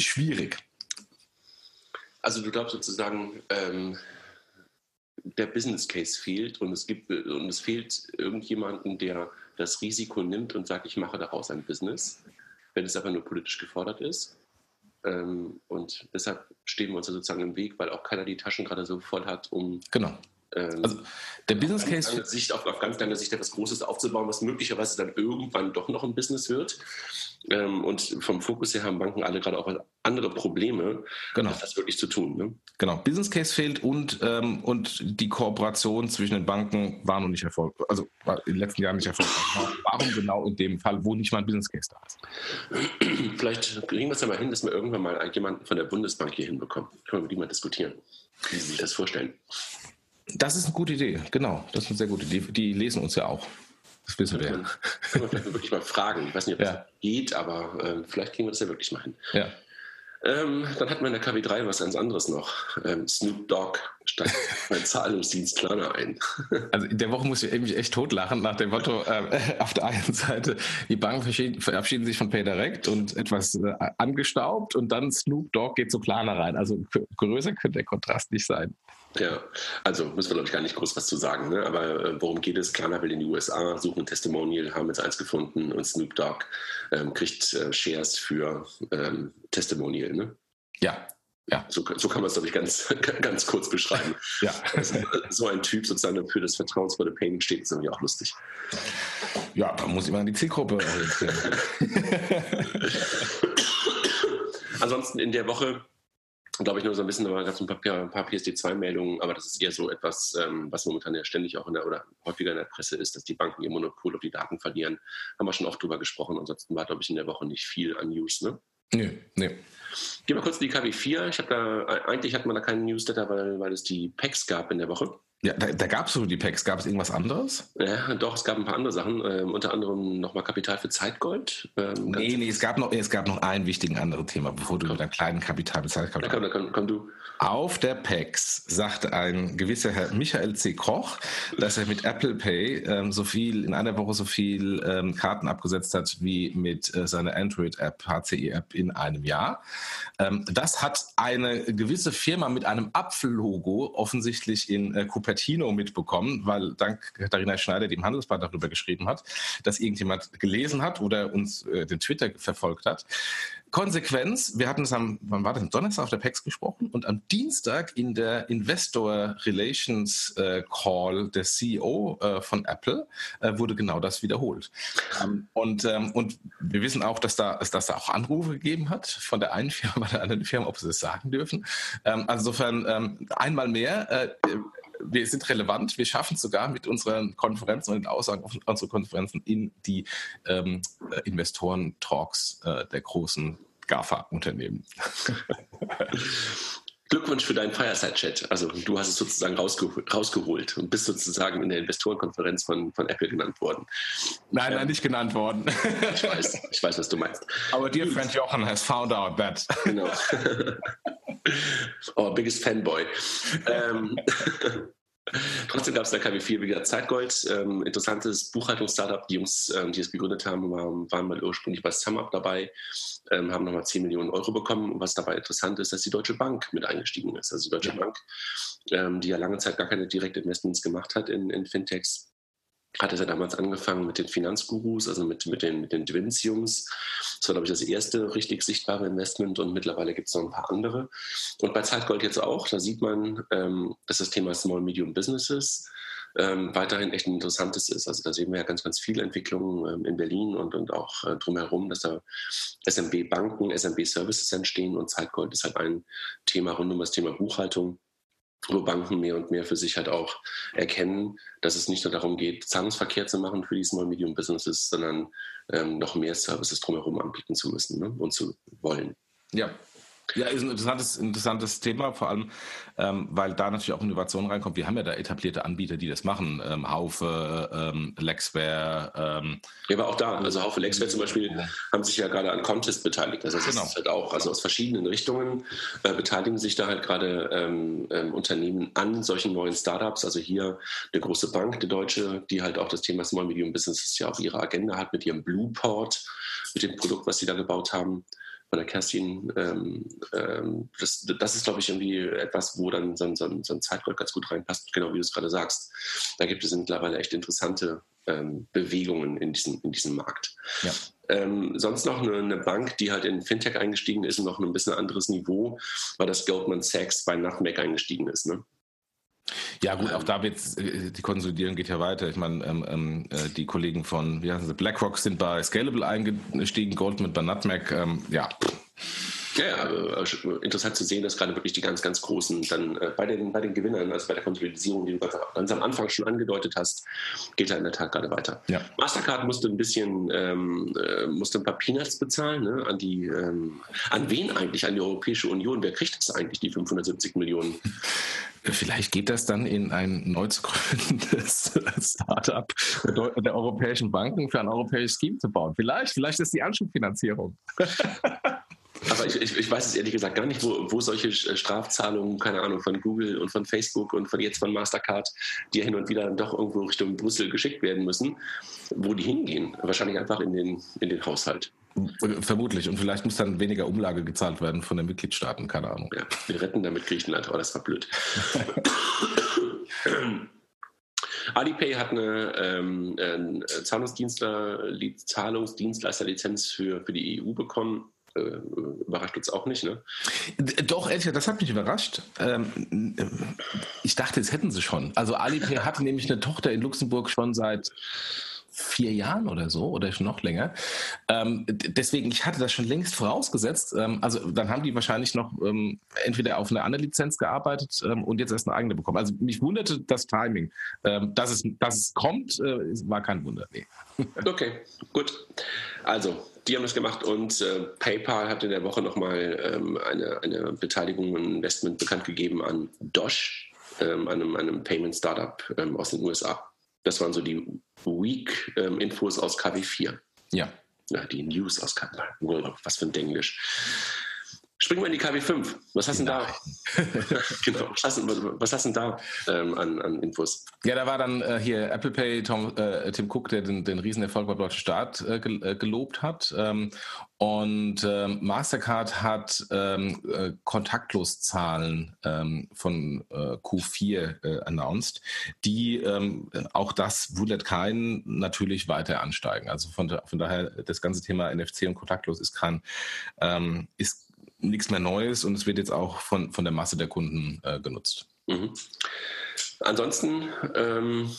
schwierig. Also du glaubst sozusagen, ähm, der Business Case fehlt und es gibt und es fehlt irgendjemanden, der das Risiko nimmt und sagt, ich mache daraus ein Business, wenn es aber nur politisch gefordert ist. Ähm, und deshalb stehen wir uns sozusagen im Weg, weil auch keiner die Taschen gerade so voll hat, um genau. Ähm, also der Business auf Case. Sicht, auf, auf ganz lange Sicht etwas Großes aufzubauen, was möglicherweise dann irgendwann doch noch ein Business wird. Ähm, und vom Fokus her haben Banken alle gerade auch andere Probleme, genau. das wirklich zu tun. Ne? Genau, Business Case fehlt und, ähm, und die Kooperation zwischen den Banken war noch nicht erfolgreich, also war in den letzten Jahren nicht erfolgreich. Warum genau in dem Fall, wo nicht mal ein Business Case da ist? Vielleicht kriegen wir es ja mal hin, dass wir irgendwann mal jemanden von der Bundesbank hier hinbekommen. Können wir mit mal diskutieren, wie Sie sich das vorstellen. Das ist eine gute Idee, genau. Das ist eine sehr gute Idee. Die lesen uns ja auch. Das wissen wir. Können wir vielleicht wirklich mal fragen. Ich weiß nicht, ob ja. geht, aber äh, vielleicht kriegen wir das ja wirklich mal hin. Ja. Ähm, dann hatten wir in der KW3 was ganz anderes noch. Ähm, Snoop Dogg steigt beim Zahlungsdienst Klarna ein. also in der Woche muss ich mich echt totlachen nach dem Motto, äh, auf der einen Seite, die Banken verabschieden sich von PayDirect und etwas äh, angestaubt und dann Snoop Dogg geht zu Klarna rein. Also größer könnte der Kontrast nicht sein. Ja, also müssen wir, glaube ich, gar nicht groß was zu sagen. Ne? Aber äh, worum geht es? Klarna will in die USA, suchen ein Testimonial, haben jetzt eins gefunden und Snoop Dogg ähm, kriegt äh, Shares für ähm, Testimonial. Ne? Ja, ja. So, so, kann man es, glaube ich, ganz, ganz kurz beschreiben. ja. Also, so ein Typ sozusagen für das vertrauensvolle Payment steht, ist irgendwie auch lustig. Ja, man muss immer an die Zielgruppe. Ansonsten in der Woche glaube ich, nur so ein bisschen, da gab es ein paar, paar PSD2-Meldungen, aber das ist eher so etwas, ähm, was momentan ja ständig auch in der oder häufiger in der Presse ist, dass die Banken ihr Monopol auf die Daten verlieren. Haben wir schon oft drüber gesprochen. Ansonsten war, glaube ich, in der Woche nicht viel an News, ne? Nee, nee. Gehen wir kurz in die KW4. Ich habe da, eigentlich hat man da keinen Newsletter, weil, weil es die PECs gab in der Woche. Ja, da, da gab es so die Packs. Gab es irgendwas anderes? Ja, doch, es gab ein paar andere Sachen. Ähm, unter anderem nochmal Kapital für Zeitgold. Ähm, nee, nee, es gab, noch, es gab noch ein wichtiges anderes Thema, bevor du mit einem kleinen Kapital für Zeitgold ja, komm, komm, komm, du. Auf der PAX sagte ein gewisser Herr Michael C. Koch, dass er mit Apple Pay ähm, so viel, in einer Woche so viel ähm, Karten abgesetzt hat wie mit äh, seiner Android-App, HCI-App in einem Jahr. Ähm, das hat eine gewisse Firma mit einem Apfellogo offensichtlich in äh, Cupertino mitbekommen, weil dank Katharina Schneider, die im Handelsblatt darüber geschrieben hat, dass irgendjemand gelesen hat oder uns äh, den Twitter verfolgt hat. Konsequenz, wir hatten es am, wann war das, am Donnerstag auf der PEX gesprochen und am Dienstag in der Investor Relations äh, Call der CEO äh, von Apple äh, wurde genau das wiederholt. Ähm, und, ähm, und wir wissen auch, dass da, dass da auch Anrufe gegeben hat von der einen Firma der anderen Firma, ob sie es sagen dürfen. Ähm, also insofern ähm, einmal mehr, äh, wir sind relevant, wir schaffen es sogar mit unseren Konferenzen und den Aussagen auf unsere Konferenzen in die ähm, äh, Investoren-Talks äh, der großen GAFA-Unternehmen. Glückwunsch für deinen Fireside-Chat. Also du hast es sozusagen rausge rausgeholt und bist sozusagen in der Investorenkonferenz von, von Apple genannt worden. Nein, nein, nicht genannt worden. ich weiß, ich weiß, was du meinst. Aber dear friend Jochen has found out that. Genau. oh, biggest fanboy. ähm, Trotzdem gab es da KW4 wieder Zeitgold. Ähm, interessantes Buchhaltungs-Startup. Die Jungs, ähm, die es gegründet haben, waren, waren mal ursprünglich bei SumUp dabei, ähm, haben nochmal 10 Millionen Euro bekommen. Und was dabei interessant ist, dass die Deutsche Bank mit eingestiegen ist. Also die Deutsche ja. Bank, ähm, die ja lange Zeit gar keine direkten Investments gemacht hat in, in Fintechs, hatte er damals angefangen mit den Finanzgurus, also mit, mit den, mit den Twins-Jungs. Das war, glaube ich, das erste richtig sichtbare Investment und mittlerweile gibt es noch ein paar andere. Und bei Zeitgold jetzt auch, da sieht man, ähm, dass das Thema Small Medium Businesses ähm, weiterhin echt ein interessantes ist. Also da sehen wir ja ganz, ganz viele Entwicklungen ähm, in Berlin und, und auch äh, drumherum, dass da SMB-Banken, SMB-Services entstehen und Zeitgold ist halt ein Thema rund um das Thema Buchhaltung wo Banken mehr und mehr für sich halt auch erkennen, dass es nicht nur darum geht, Zahlungsverkehr zu machen für die Small Medium Businesses, sondern ähm, noch mehr Services drumherum anbieten zu müssen ne? und zu wollen. Ja, ja, ist ein interessantes, interessantes Thema, vor allem, ähm, weil da natürlich auch Innovation reinkommt. Wir haben ja da etablierte Anbieter, die das machen. Ähm, Haufe, ähm, Lexware. Ähm, ja, aber auch da, also Haufe, Lexware zum Beispiel, haben sich ja gerade an Contest beteiligt. Also das genau. ist halt auch, also aus verschiedenen Richtungen äh, beteiligen sich da halt gerade ähm, ähm, Unternehmen an solchen neuen Startups. Also hier eine große Bank, die Deutsche, die halt auch das Thema Small Medium Business ja auf ihrer Agenda hat mit ihrem Blueport, mit dem Produkt, was sie da gebaut haben von der Kerstin, ähm, ähm, das, das ist, glaube ich, irgendwie etwas, wo dann so, so, so ein Zeitgold ganz gut reinpasst, genau wie du es gerade sagst. Da gibt es mittlerweile echt interessante ähm, Bewegungen in diesem, in diesem Markt. Ja. Ähm, sonst noch eine, eine, Bank, die halt in Fintech eingestiegen ist und noch ein bisschen anderes Niveau, weil das Goldman Sachs bei Nutmeg eingestiegen ist. Ne? Ja gut, auch da wird äh, die Konsolidierung geht ja weiter. Ich meine, ähm, ähm, äh, die Kollegen von wie heißen sie, BlackRock sind bei Scalable eingestiegen, Goldman bei Nutmeg. Ähm, ja. Ja, also interessant zu sehen, dass gerade wirklich die ganz, ganz Großen dann äh, bei, den, bei den Gewinnern, also bei der Konsolidierung, die du ganz, ganz am Anfang schon angedeutet hast, geht da in der Tat gerade weiter. Ja. Mastercard musste ein bisschen, ähm, äh, musste ein paar Peanuts bezahlen, ne, an die, ähm, an wen eigentlich? An die Europäische Union. Wer kriegt das eigentlich, die 570 Millionen? Vielleicht geht das dann in ein neu zu gründendes Startup der, europäischen Banken für ein europäisches Scheme zu bauen. Vielleicht, vielleicht ist die Anschubfinanzierung. Aber ich, ich, ich, weiß es ehrlich gesagt gar nicht, wo, wo solche Strafzahlungen, keine Ahnung, von Google und von Facebook und von jetzt von Mastercard, die ja hin und wieder dann doch irgendwo Richtung Brüssel geschickt werden müssen, wo die hingehen. Wahrscheinlich einfach in den, in den Haushalt. Vermutlich. Und vielleicht muss dann weniger Umlage gezahlt werden von den Mitgliedstaaten, keine Ahnung. Ja, wir retten damit Griechenland, aber das war blöd. Alipay hat eine ähm, äh, Zahlungsdienstler, Zahlungsdienstleisterlizenz für, für die EU bekommen äh, überrascht uns auch nicht, ne? Doch, ehrlich das hat mich überrascht. Ähm, ich dachte, das hätten sie schon. Also Alipay hat nämlich eine Tochter in Luxemburg schon seit vier Jahren oder so oder schon noch länger. Ähm, deswegen, ich hatte das schon längst vorausgesetzt. Ähm, also dann haben die wahrscheinlich noch ähm, entweder auf eine andere Lizenz gearbeitet ähm, und jetzt erst eine eigene bekommen. Also mich wunderte das Timing. Ähm, dass, es, dass es kommt, äh, war kein Wunder. Nee. Okay, gut. Also, die haben das gemacht und äh, PayPal hat in der Woche nochmal ähm, eine, eine Beteiligung, ein Investment bekannt gegeben an Dosh, ähm, einem, einem Payment-Startup ähm, aus den USA. Das waren so die Week-Infos aus KW4. Ja. ja. Die News aus KW4. Was für ein Englisch. Springen wir in die KW5. Was hast du da? genau. Was hast, was hast du da ähm, an, an, Infos? Ja, da war dann äh, hier Apple Pay, Tom, äh, Tim Cook, der den, den Riesenerfolg beim deutschen Staat äh, äh, gelobt hat. Ähm, und ähm, Mastercard hat ähm, äh, Kontaktloszahlen ähm, von äh, Q4 äh, announced, die ähm, auch das wundert keinen natürlich weiter ansteigen. Also von, von daher das ganze Thema NFC und kontaktlos ist kein ist nichts mehr Neues und es wird jetzt auch von, von der Masse der Kunden äh, genutzt. Mhm. Ansonsten ähm,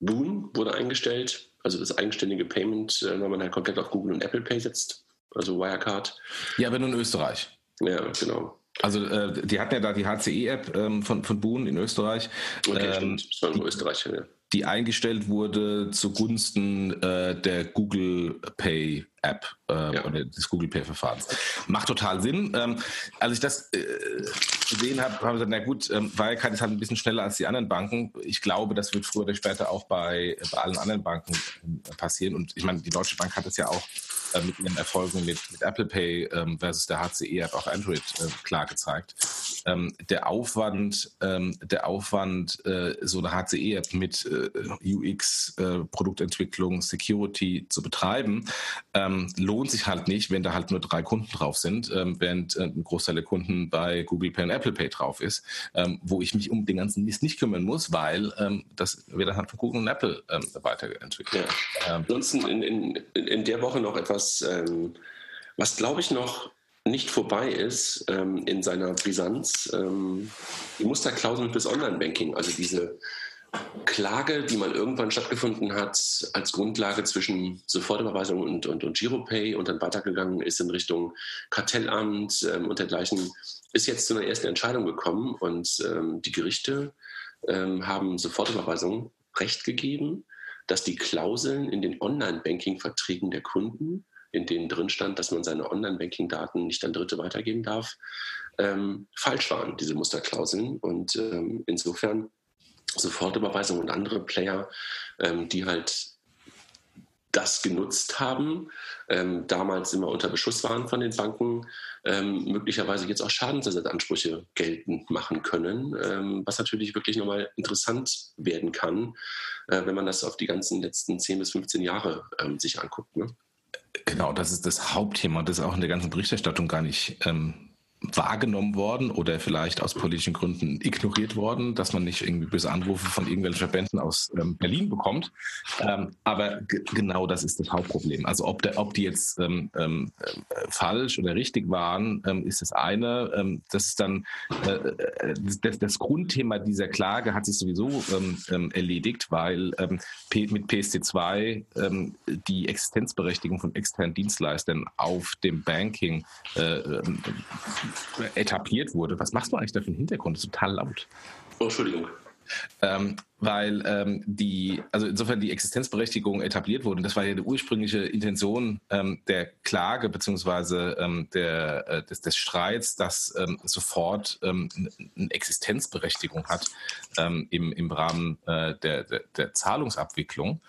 Boon wurde eingestellt also das eigenständige Payment, äh, wenn man halt komplett auf Google und Apple Pay setzt, also Wirecard. Ja, aber nur in Österreich. Ja, genau. Also äh, die hatten ja da die HCE-App ähm, von, von Boon in Österreich. Okay, ähm, stimmt. Das war in Österreich, ja die eingestellt wurde zugunsten äh, der Google Pay App äh, ja. oder des Google Pay Verfahrens. Macht total Sinn. Ähm, als ich das äh, gesehen habe, haben gesagt, na gut, ähm, Wirecard ist halt ein bisschen schneller als die anderen Banken. Ich glaube, das wird früher oder später auch bei, bei allen anderen Banken äh, passieren. Und ich meine, die Deutsche Bank hat es ja auch äh, mit ihren Erfolgen mit, mit Apple Pay ähm, versus der HCE-App auf Android äh, klar gezeigt. Ähm, der Aufwand, ähm, der Aufwand, äh, so eine HCE-App mit äh, UX, äh, Produktentwicklung, Security zu betreiben, ähm, lohnt sich halt nicht, wenn da halt nur drei Kunden drauf sind, ähm, während äh, ein Großteil der Kunden bei Google Pay und Apple Pay drauf ist, ähm, wo ich mich um den ganzen Mist nicht kümmern muss, weil das wird dann halt von Google und Apple weiterentwickelt. Ja. Ansonsten in, in, in der Woche noch etwas was, ähm, was glaube ich noch nicht vorbei ist ähm, in seiner Brisanz, ähm, die Musterklauseln fürs Online-Banking, also diese Klage, die mal irgendwann stattgefunden hat, als Grundlage zwischen Sofortüberweisung und, und, und Giropay und dann weitergegangen ist in Richtung Kartellamt ähm, und dergleichen, ist jetzt zu einer ersten Entscheidung gekommen und ähm, die Gerichte ähm, haben Sofortüberweisung Recht gegeben, dass die Klauseln in den Online-Banking-Verträgen der Kunden in denen drin stand, dass man seine Online-Banking-Daten nicht an Dritte weitergeben darf, ähm, falsch waren, diese Musterklauseln. Und ähm, insofern Sofortüberweisung und andere Player, ähm, die halt das genutzt haben, ähm, damals immer unter Beschuss waren von den Banken, ähm, möglicherweise jetzt auch Schadensersatzansprüche geltend machen können, ähm, was natürlich wirklich nochmal interessant werden kann, äh, wenn man das auf die ganzen letzten 10 bis 15 Jahre ähm, sich anguckt. Ne? Genau, das ist das Hauptthema. Das auch in der ganzen Berichterstattung gar nicht ähm, wahrgenommen worden oder vielleicht aus politischen Gründen ignoriert worden, dass man nicht irgendwie böse Anrufe von irgendwelchen Verbänden aus ähm, Berlin bekommt. Ähm, aber genau das ist das Hauptproblem. Also ob, der, ob die jetzt ähm, ähm äh, falsch oder richtig waren, ähm, ist das eine. Ähm, das ist dann äh, äh, das, das, Grundthema dieser Klage hat sich sowieso erledigt, weil mit PSD2 die Existenzberechtigung von externen Dienstleistern auf dem Banking äh, etabliert wurde. Was machst du eigentlich da für einen Hintergrund? Das ist total laut. Oh, Entschuldigung. Ähm, weil ähm, die, also insofern die Existenzberechtigung etabliert wurde. Das war ja die ursprüngliche Intention ähm, der Klage beziehungsweise ähm, der, äh, des, des, Streits, dass ähm, sofort ähm, eine Existenzberechtigung hat im, im Rahmen äh, der, der, der Zahlungsabwicklung.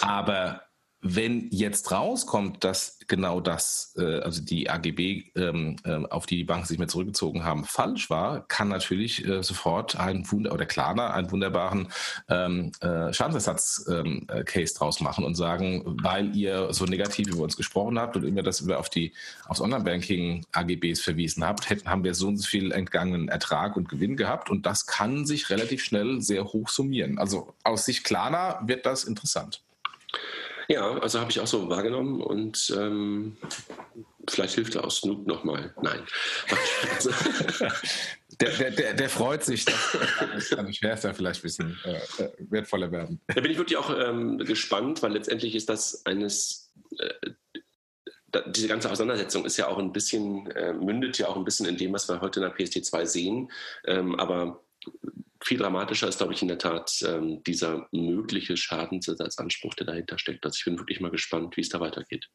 Aber wenn jetzt rauskommt, dass genau das, äh, also die AGB, ähm, äh, auf die die Banken sich mehr zurückgezogen haben, falsch war, kann natürlich äh, sofort ein Wunder oder Klarna einen wunderbaren ähm, äh, Schadensersatz-Case ähm, äh, draus machen und sagen, weil ihr so negativ über uns gesprochen habt und immer das über auf die aufs Online-Banking AGBs verwiesen habt, hätten haben wir so und so viel entgangenen Ertrag und Gewinn gehabt und das kann sich relativ schnell sehr hoch summieren. Also aus Sicht Klarna wird das interessant. Ja, also habe ich auch so wahrgenommen und ähm, vielleicht hilft er auch Snoop nochmal. Nein. Also, der, der, der, der, freut sich, dass dann Schwerster vielleicht ein bisschen äh, äh, wertvoller werden. Da bin ich wirklich auch ähm, gespannt, weil letztendlich ist das eines. Äh, diese ganze Auseinandersetzung ist ja auch ein bisschen, äh, mündet ja auch ein bisschen in dem, was wir heute in der PST2 sehen. Ähm, aber viel dramatischer ist, glaube ich, in der Tat ähm, dieser mögliche Schadensersatzanspruch, der dahinter steckt. Also ich bin wirklich mal gespannt, wie es da weitergeht.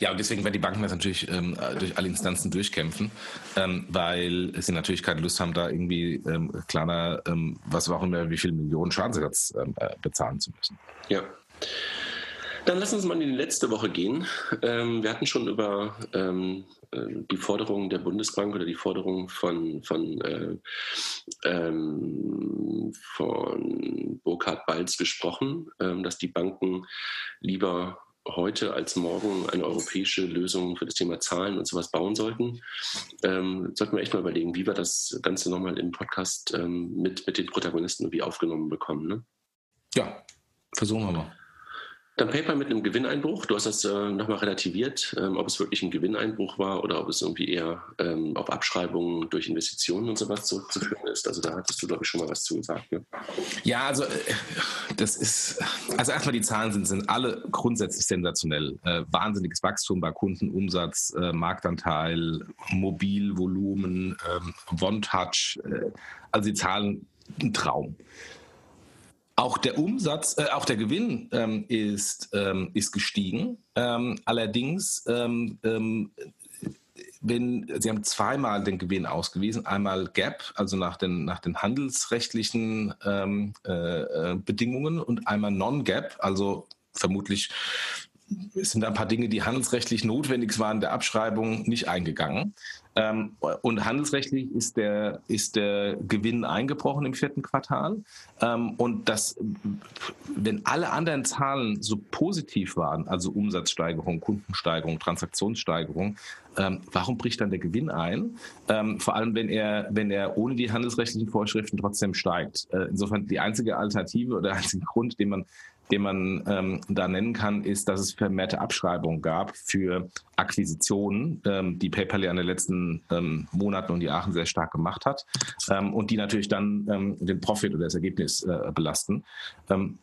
Ja, und deswegen werden die Banken das natürlich ähm, durch alle Instanzen durchkämpfen, ähm, weil sie natürlich keine Lust haben, da irgendwie ähm, kleiner, ähm, was auch immer, wie viel Millionen Schadensersatz ähm, äh, bezahlen zu müssen. Ja. Dann lass uns mal in die letzte Woche gehen. Ähm, wir hatten schon über die Forderung der Bundesbank oder die Forderung von, von, äh, ähm, von Burkhard Balz gesprochen, ähm, dass die Banken lieber heute als morgen eine europäische Lösung für das Thema Zahlen und sowas bauen sollten. Ähm, sollten wir echt mal überlegen, wie wir das Ganze nochmal im Podcast ähm, mit, mit den Protagonisten irgendwie aufgenommen bekommen. Ne? Ja, versuchen wir mal. Dann PayPal mit einem Gewinneinbruch. Du hast das äh, nochmal relativiert, ähm, ob es wirklich ein Gewinneinbruch war oder ob es irgendwie eher ähm, auf Abschreibungen durch Investitionen und sowas zurückzuführen ist. Also da hattest du, glaube ich, schon mal was zu gesagt. Ne? Ja, also äh, das ist, also erstmal die Zahlen sind, sind alle grundsätzlich sensationell. Äh, wahnsinniges Wachstum bei Kundenumsatz, äh, Marktanteil, Mobilvolumen, ähm, One-Touch. Äh, also die Zahlen, ein Traum. Auch der Umsatz, äh, auch der Gewinn ähm, ist, ähm, ist gestiegen. Ähm, allerdings, ähm, ähm, wenn, Sie haben zweimal den Gewinn ausgewiesen. Einmal Gap, also nach den, nach den handelsrechtlichen ähm, äh, äh, Bedingungen und einmal Non-Gap, also vermutlich sind ein paar Dinge, die handelsrechtlich notwendig waren, der Abschreibung nicht eingegangen. Ähm, und handelsrechtlich ist der, ist der Gewinn eingebrochen im vierten Quartal. Ähm, und das, wenn alle anderen Zahlen so positiv waren, also Umsatzsteigerung, Kundensteigerung, Transaktionssteigerung, ähm, warum bricht dann der Gewinn ein? Ähm, vor allem, wenn er, wenn er ohne die handelsrechtlichen Vorschriften trotzdem steigt. Äh, insofern die einzige Alternative oder der einzige Grund, den man den man ähm, da nennen kann, ist, dass es vermehrte Abschreibungen gab für Akquisitionen, ähm, die PayPal ja in den letzten ähm, Monaten und Jahren sehr stark gemacht hat ähm, und die natürlich dann ähm, den Profit oder das Ergebnis äh, belasten. Ähm,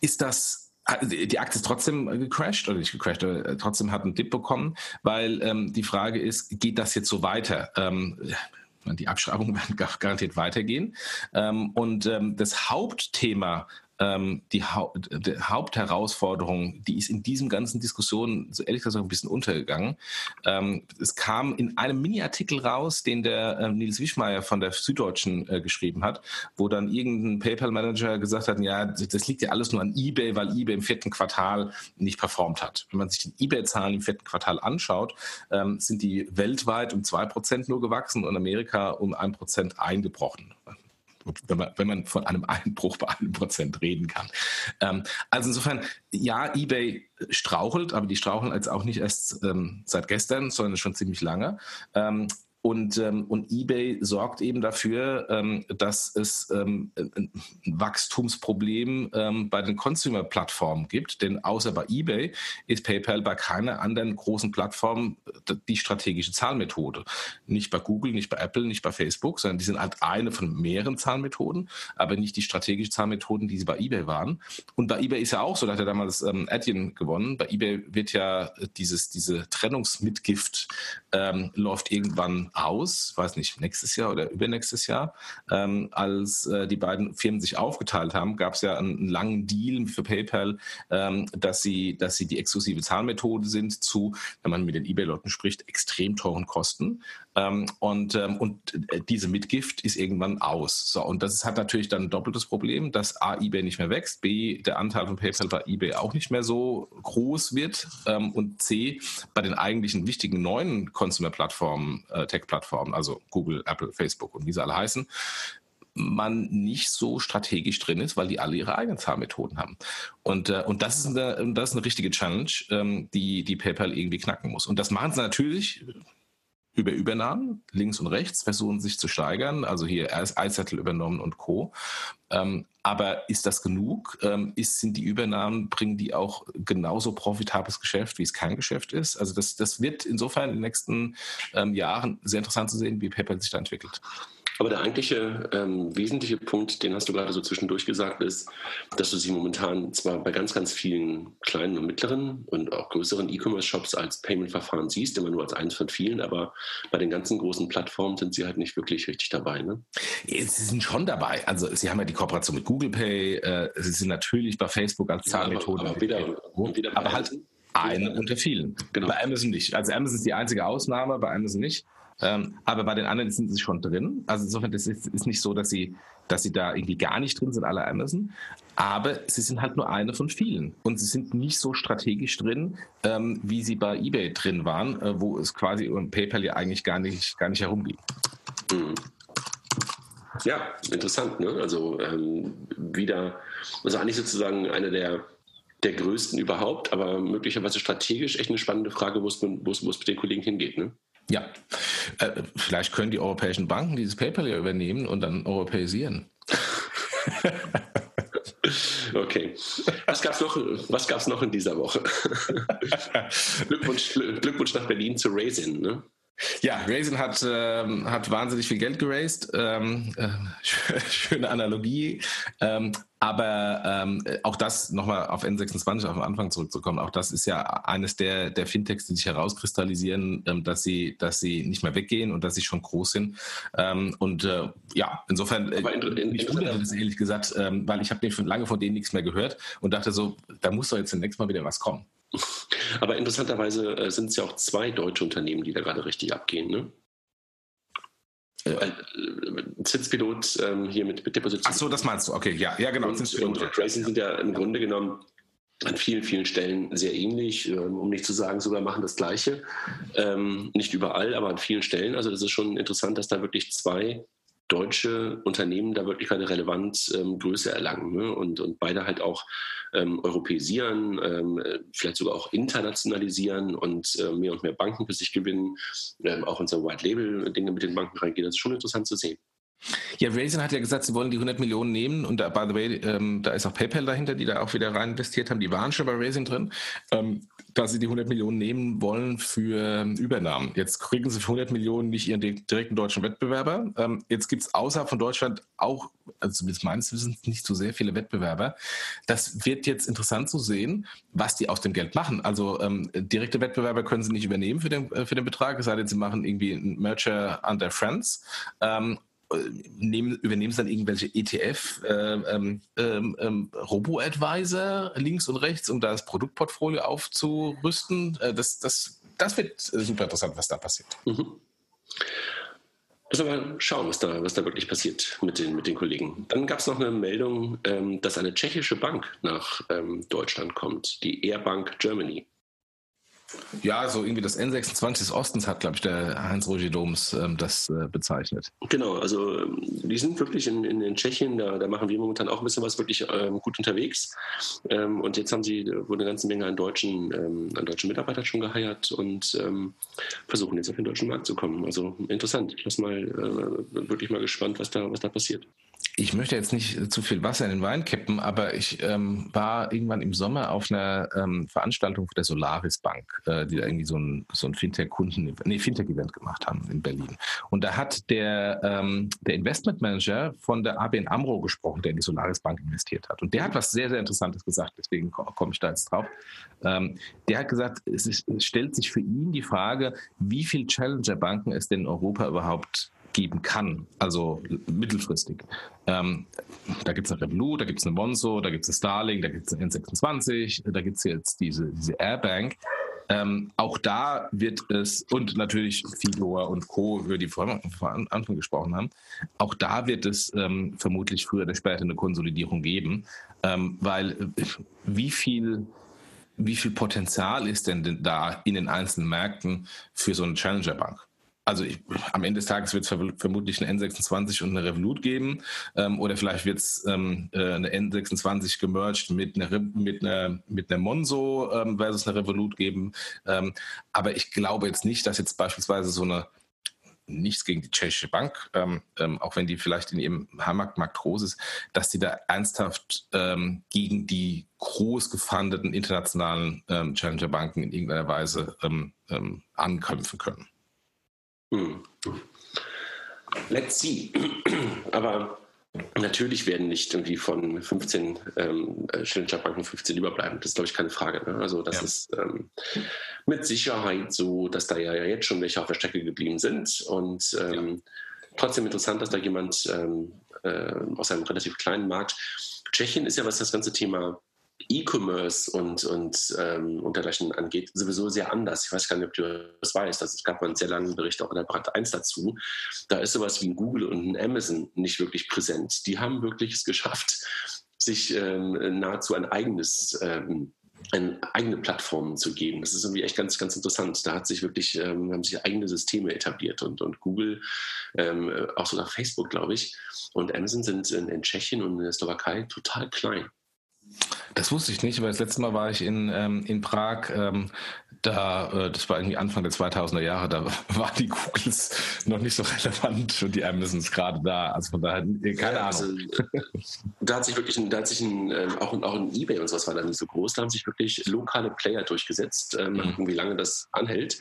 ist das die Aktie ist trotzdem gecrashed oder nicht gecrashed, aber äh, trotzdem hat einen Dip bekommen, weil ähm, die Frage ist, geht das jetzt so weiter? Ähm, die Abschreibungen werden garantiert weitergehen. Ähm, und das Hauptthema ähm, die, ha die, Hauptherausforderung, die ist in diesem ganzen Diskussion, so ehrlich gesagt, ein bisschen untergegangen. Ähm, es kam in einem Mini-Artikel raus, den der äh, Nils Wischmeier von der Süddeutschen äh, geschrieben hat, wo dann irgendein PayPal-Manager gesagt hat, ja, das liegt ja alles nur an eBay, weil eBay im vierten Quartal nicht performt hat. Wenn man sich die eBay-Zahlen im vierten Quartal anschaut, ähm, sind die weltweit um zwei Prozent nur gewachsen und Amerika um ein Prozent eingebrochen wenn man, wenn man von einem Einbruch bei einem Prozent reden kann. Ähm, also insofern, ja, eBay strauchelt, aber die straucheln jetzt auch nicht erst ähm, seit gestern, sondern schon ziemlich lange. Ähm, und, ähm, und eBay sorgt eben dafür, ähm, dass es ähm, ein Wachstumsproblem ähm, bei den Consumer-Plattformen gibt. Denn außer bei eBay ist PayPal bei keiner anderen großen Plattform äh, die strategische Zahlmethode. Nicht bei Google, nicht bei Apple, nicht bei Facebook, sondern die sind halt eine von mehreren Zahlmethoden, aber nicht die strategischen Zahlmethoden, die sie bei eBay waren. Und bei eBay ist ja auch so, da hat er damals ähm, Adyen gewonnen. Bei eBay wird ja dieses, diese Trennungsmitgift ähm, läuft irgendwann aus, weiß nicht, nächstes Jahr oder übernächstes Jahr, ähm, als äh, die beiden Firmen sich aufgeteilt haben, gab es ja einen, einen, langen Deal für PayPal, ähm, dass sie, dass sie die exklusive Zahlmethode sind zu, wenn man mit den eBay-Leuten spricht, extrem teuren Kosten. Ähm, und, ähm, und äh, diese Mitgift ist irgendwann aus. So, und das hat natürlich dann ein doppeltes Problem, dass A, eBay nicht mehr wächst, B, der Anteil von PayPal bei eBay auch nicht mehr so groß wird ähm, und C, bei den eigentlichen wichtigen neuen Consumer-Plattformen, äh, Tech-Plattformen, also Google, Apple, Facebook und wie sie alle heißen, man nicht so strategisch drin ist, weil die alle ihre eigenen Zahlmethoden haben. Und, äh, und das, ist eine, das ist eine richtige Challenge, ähm, die, die PayPal irgendwie knacken muss. Und das machen sie natürlich über Übernahmen, links und rechts, versuchen sich zu steigern. Also hier iSettle übernommen und Co. Ähm, aber ist das genug? Ähm, ist, sind die Übernahmen, bringen die auch genauso profitables Geschäft, wie es kein Geschäft ist? Also das, das wird insofern in den nächsten ähm, Jahren sehr interessant zu sehen, wie PayPal sich da entwickelt. Aber der eigentliche ähm, wesentliche Punkt, den hast du gerade so zwischendurch gesagt, ist, dass du sie momentan zwar bei ganz, ganz vielen kleinen und mittleren und auch größeren E-Commerce-Shops als Payment-Verfahren siehst, immer nur als eins von vielen, aber bei den ganzen großen Plattformen sind sie halt nicht wirklich richtig dabei. Ne? Sie sind schon dabei. Also sie haben ja die Kooperation mit Google Pay, äh, sie sind natürlich bei Facebook als Zahlmethode. Ja, aber, aber, wieder, wieder aber halt eine unter vielen. Genau. Bei Amazon nicht. Also Amazon ist die einzige Ausnahme, bei Amazon nicht. Ähm, aber bei den anderen sind sie schon drin. Also insofern ist es nicht so, dass sie, dass sie da irgendwie gar nicht drin sind, alle Amazon. Aber sie sind halt nur eine von vielen. Und sie sind nicht so strategisch drin, ähm, wie sie bei eBay drin waren, äh, wo es quasi um PayPal ja eigentlich gar nicht, gar nicht herumging. Mhm. Ja, interessant. Ne? Also ähm, wieder, also eigentlich sozusagen einer der, der größten überhaupt, aber möglicherweise strategisch echt eine spannende Frage, wo es, wo es mit den Kollegen hingeht. Ne? Ja, äh, vielleicht können die europäischen Banken dieses PayPal ja übernehmen und dann europäisieren. Okay. Was gab es noch, noch in dieser Woche? Glückwunsch, Glückwunsch nach Berlin zu Raisin. Ne? Ja, Raisin hat, ähm, hat wahnsinnig viel Geld geraced. Ähm, äh, schöne Analogie. Ähm, aber ähm, auch das nochmal auf N26 auf den Anfang zurückzukommen, auch das ist ja eines der, der Fintechs, die sich herauskristallisieren, ähm, dass, sie, dass sie nicht mehr weggehen und dass sie schon groß sind. Ähm, und äh, ja, insofern, äh, ich wundere das ehrlich gesagt, weil ich habe lange von denen nichts mehr gehört und dachte so, da muss doch jetzt demnächst mal wieder was kommen. Aber interessanterweise äh, sind es ja auch zwei deutsche Unternehmen, die da gerade richtig abgehen, ne? Äh, äh, Zinspilot ähm, hier mit, mit Deposition. Ach so, das meinst du. Okay, ja, ja genau. Und, und Racing sind ja im Grunde genommen an vielen, vielen Stellen sehr ähnlich, ähm, um nicht zu sagen, sogar machen das Gleiche. Ähm, nicht überall, aber an vielen Stellen. Also das ist schon interessant, dass da wirklich zwei deutsche Unternehmen da wirklich eine Relevanz ähm, Größe erlangen ne? und, und beide halt auch ähm, europäisieren, ähm, vielleicht sogar auch internationalisieren und äh, mehr und mehr Banken für sich gewinnen, ähm, auch unser White Label Dinge mit den Banken reingehen. Das ist schon interessant zu sehen. Ja, Raisin hat ja gesagt, sie wollen die 100 Millionen nehmen und da, by the way, ähm, da ist auch PayPal dahinter, die da auch wieder rein investiert haben. Die waren schon bei Raisin drin, ähm, dass sie die 100 Millionen nehmen wollen für ähm, Übernahmen. Jetzt kriegen sie für 100 Millionen nicht ihren direkten deutschen Wettbewerber. Ähm, jetzt gibt es außerhalb von Deutschland auch, also zumindest meines Wissens, nicht so sehr viele Wettbewerber. Das wird jetzt interessant zu sehen, was die aus dem Geld machen. Also ähm, direkte Wettbewerber können sie nicht übernehmen für den, äh, für den Betrag, es sei denn, sie machen irgendwie einen Merger under Friends. Ähm, nehmen, übernehmen sie dann irgendwelche ETF, äh, ähm, ähm, ähm, Robo-Advisor links und rechts, um da das Produktportfolio aufzurüsten. Äh, das, das, das wird super interessant, was da passiert. Mhm. Müssen wir mal schauen, was da, was da wirklich passiert mit den, mit den Kollegen. Dann gab es noch eine Meldung, ähm, dass eine tschechische Bank nach ähm, Deutschland kommt, die Airbank Germany. Ja, so irgendwie das N26 des Ostens hat, glaube ich, der Heinz-Roger Doms ähm, das äh, bezeichnet. Genau, also ähm, die sind wirklich in, in, in Tschechien, da, da, machen wir momentan auch ein bisschen was wirklich ähm, gut unterwegs. Ähm, und jetzt haben sie wohl eine ganze Menge an deutschen, ähm, an deutschen Mitarbeitern schon geheiert und ähm, versuchen jetzt auf den deutschen Markt zu kommen. Also interessant. Ich bin äh, wirklich mal gespannt, was da, was da passiert ich möchte jetzt nicht zu viel Wasser in den Wein kippen, aber ich ähm, war irgendwann im Sommer auf einer ähm, Veranstaltung der Solaris Bank, äh, die da irgendwie so ein, so ein Fintech-Kunden, nee, Fintech-Event gemacht haben in Berlin. Und da hat der, ähm, der Investmentmanager von der ABN AMRO gesprochen, der in die Solaris Bank investiert hat. Und der hat was sehr, sehr Interessantes gesagt, deswegen komme ich da jetzt drauf. Ähm, der hat gesagt, es, ist, es stellt sich für ihn die Frage, wie viele Challenger-Banken es denn in Europa überhaupt geben kann, also mittelfristig. Ähm, da gibt es eine Revolut, da gibt es eine Monzo, da gibt es eine Starlink, da gibt es eine N26, da gibt es jetzt diese, diese Airbank. Ähm, auch da wird es, und natürlich Figor und Co., über die wir vor Anfang gesprochen haben, auch da wird es ähm, vermutlich früher oder später eine Konsolidierung geben, ähm, weil äh, wie viel wie viel Potenzial ist denn da in den einzelnen Märkten für so eine Challenger-Bank? Also ich, am Ende des Tages wird es vermutlich eine N26 und eine Revolut geben ähm, oder vielleicht wird es ähm, äh, eine N26 gemerged mit einer, mit einer, mit einer Monzo ähm, versus eine Revolut geben. Ähm, aber ich glaube jetzt nicht, dass jetzt beispielsweise so eine nichts gegen die tschechische Bank, ähm, ähm, auch wenn die vielleicht in ihrem Heimatmarkt groß ist, dass die da ernsthaft gegen die groß gefundeten internationalen Challenger-Banken in irgendeiner Weise ankämpfen können. Hm. Let's see. Aber natürlich werden nicht irgendwie von 15 ähm, Challenger-Banken 15 überbleiben. Das ist, glaube ich, keine Frage. Ne? Also das ja. ist ähm, mit Sicherheit so, dass da ja jetzt schon welche auf der Strecke geblieben sind. Und ähm, ja. trotzdem interessant, dass da jemand ähm, äh, aus einem relativ kleinen Markt. Tschechien ist ja, was das ganze Thema E-Commerce und, und, ähm, und dergleichen angeht, sowieso sehr anders. Ich weiß gar nicht, ob du das weißt. Also es gab mal einen sehr langen Bericht auch in der Brand 1 dazu. Da ist sowas wie ein Google und ein Amazon nicht wirklich präsent. Die haben wirklich es geschafft, sich ähm, nahezu ein eigenes ähm, eine eigene Plattform zu geben. Das ist irgendwie echt ganz, ganz interessant. Da hat sich wirklich, ähm, haben sich eigene Systeme etabliert und, und Google, ähm, auch sogar Facebook, glaube ich, und Amazon sind in, in Tschechien und in der Slowakei total klein. Das wusste ich nicht, aber das letzte Mal war ich in, ähm, in Prag. Ähm, da, äh, das war irgendwie Anfang der 2000er Jahre, da waren die Googles noch nicht so relevant und die Amazons gerade da. Also von daher, keine ja, also, Ahnung. da hat sich wirklich, ein, da hat sich ein, äh, auch, ein, auch ein Ebay und sowas war da nicht so groß. Da haben sich wirklich lokale Player durchgesetzt. Ähm, mhm. gucken, wie lange das anhält.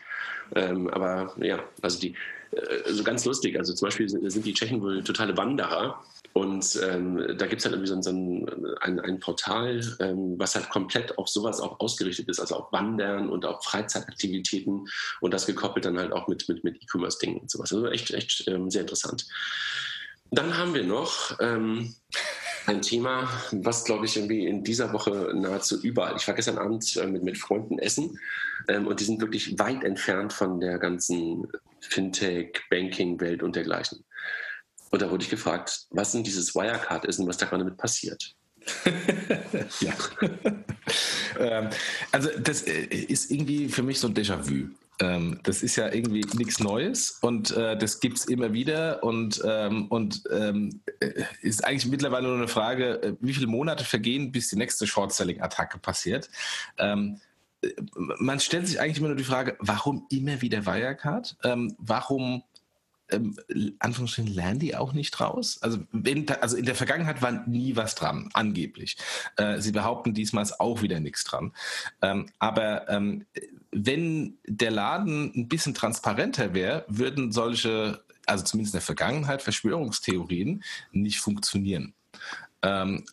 Ähm, aber ja, also die, äh, also ganz lustig. Also zum Beispiel sind die Tschechen wohl totale Wanderer. Und ähm, da gibt es halt irgendwie so, so ein, ein, ein, Portal, ähm, was halt komplett auf sowas auch ausgerichtet ist, also auf Wandern und auf Freizeitaktivitäten und das gekoppelt dann halt auch mit, mit, mit E-Commerce-Dingen und sowas. Also echt, echt ähm, sehr interessant. Dann haben wir noch ähm, ein Thema, was, glaube ich, irgendwie in dieser Woche nahezu überall. Ich war gestern Abend äh, mit, mit Freunden essen ähm, und die sind wirklich weit entfernt von der ganzen Fintech, Banking-Welt und dergleichen. Und da wurde ich gefragt, was denn dieses Wirecard ist und was da gerade mit passiert. ja. ähm, also das äh, ist irgendwie für mich so ein Déjà-vu. Ähm, das ist ja irgendwie nichts Neues und äh, das gibt es immer wieder und, ähm, und ähm, äh, ist eigentlich mittlerweile nur eine Frage, äh, wie viele Monate vergehen, bis die nächste Short-Selling-Attacke passiert. Ähm, man stellt sich eigentlich immer nur die Frage, warum immer wieder Wirecard? Ähm, warum ähm, Anführungsstrichen lernen die auch nicht raus? Also, wenn, also in der Vergangenheit war nie was dran, angeblich. Äh, sie behaupten diesmal auch wieder nichts dran. Ähm, aber ähm, wenn der Laden ein bisschen transparenter wäre, würden solche, also zumindest in der Vergangenheit, Verschwörungstheorien nicht funktionieren. Ähm,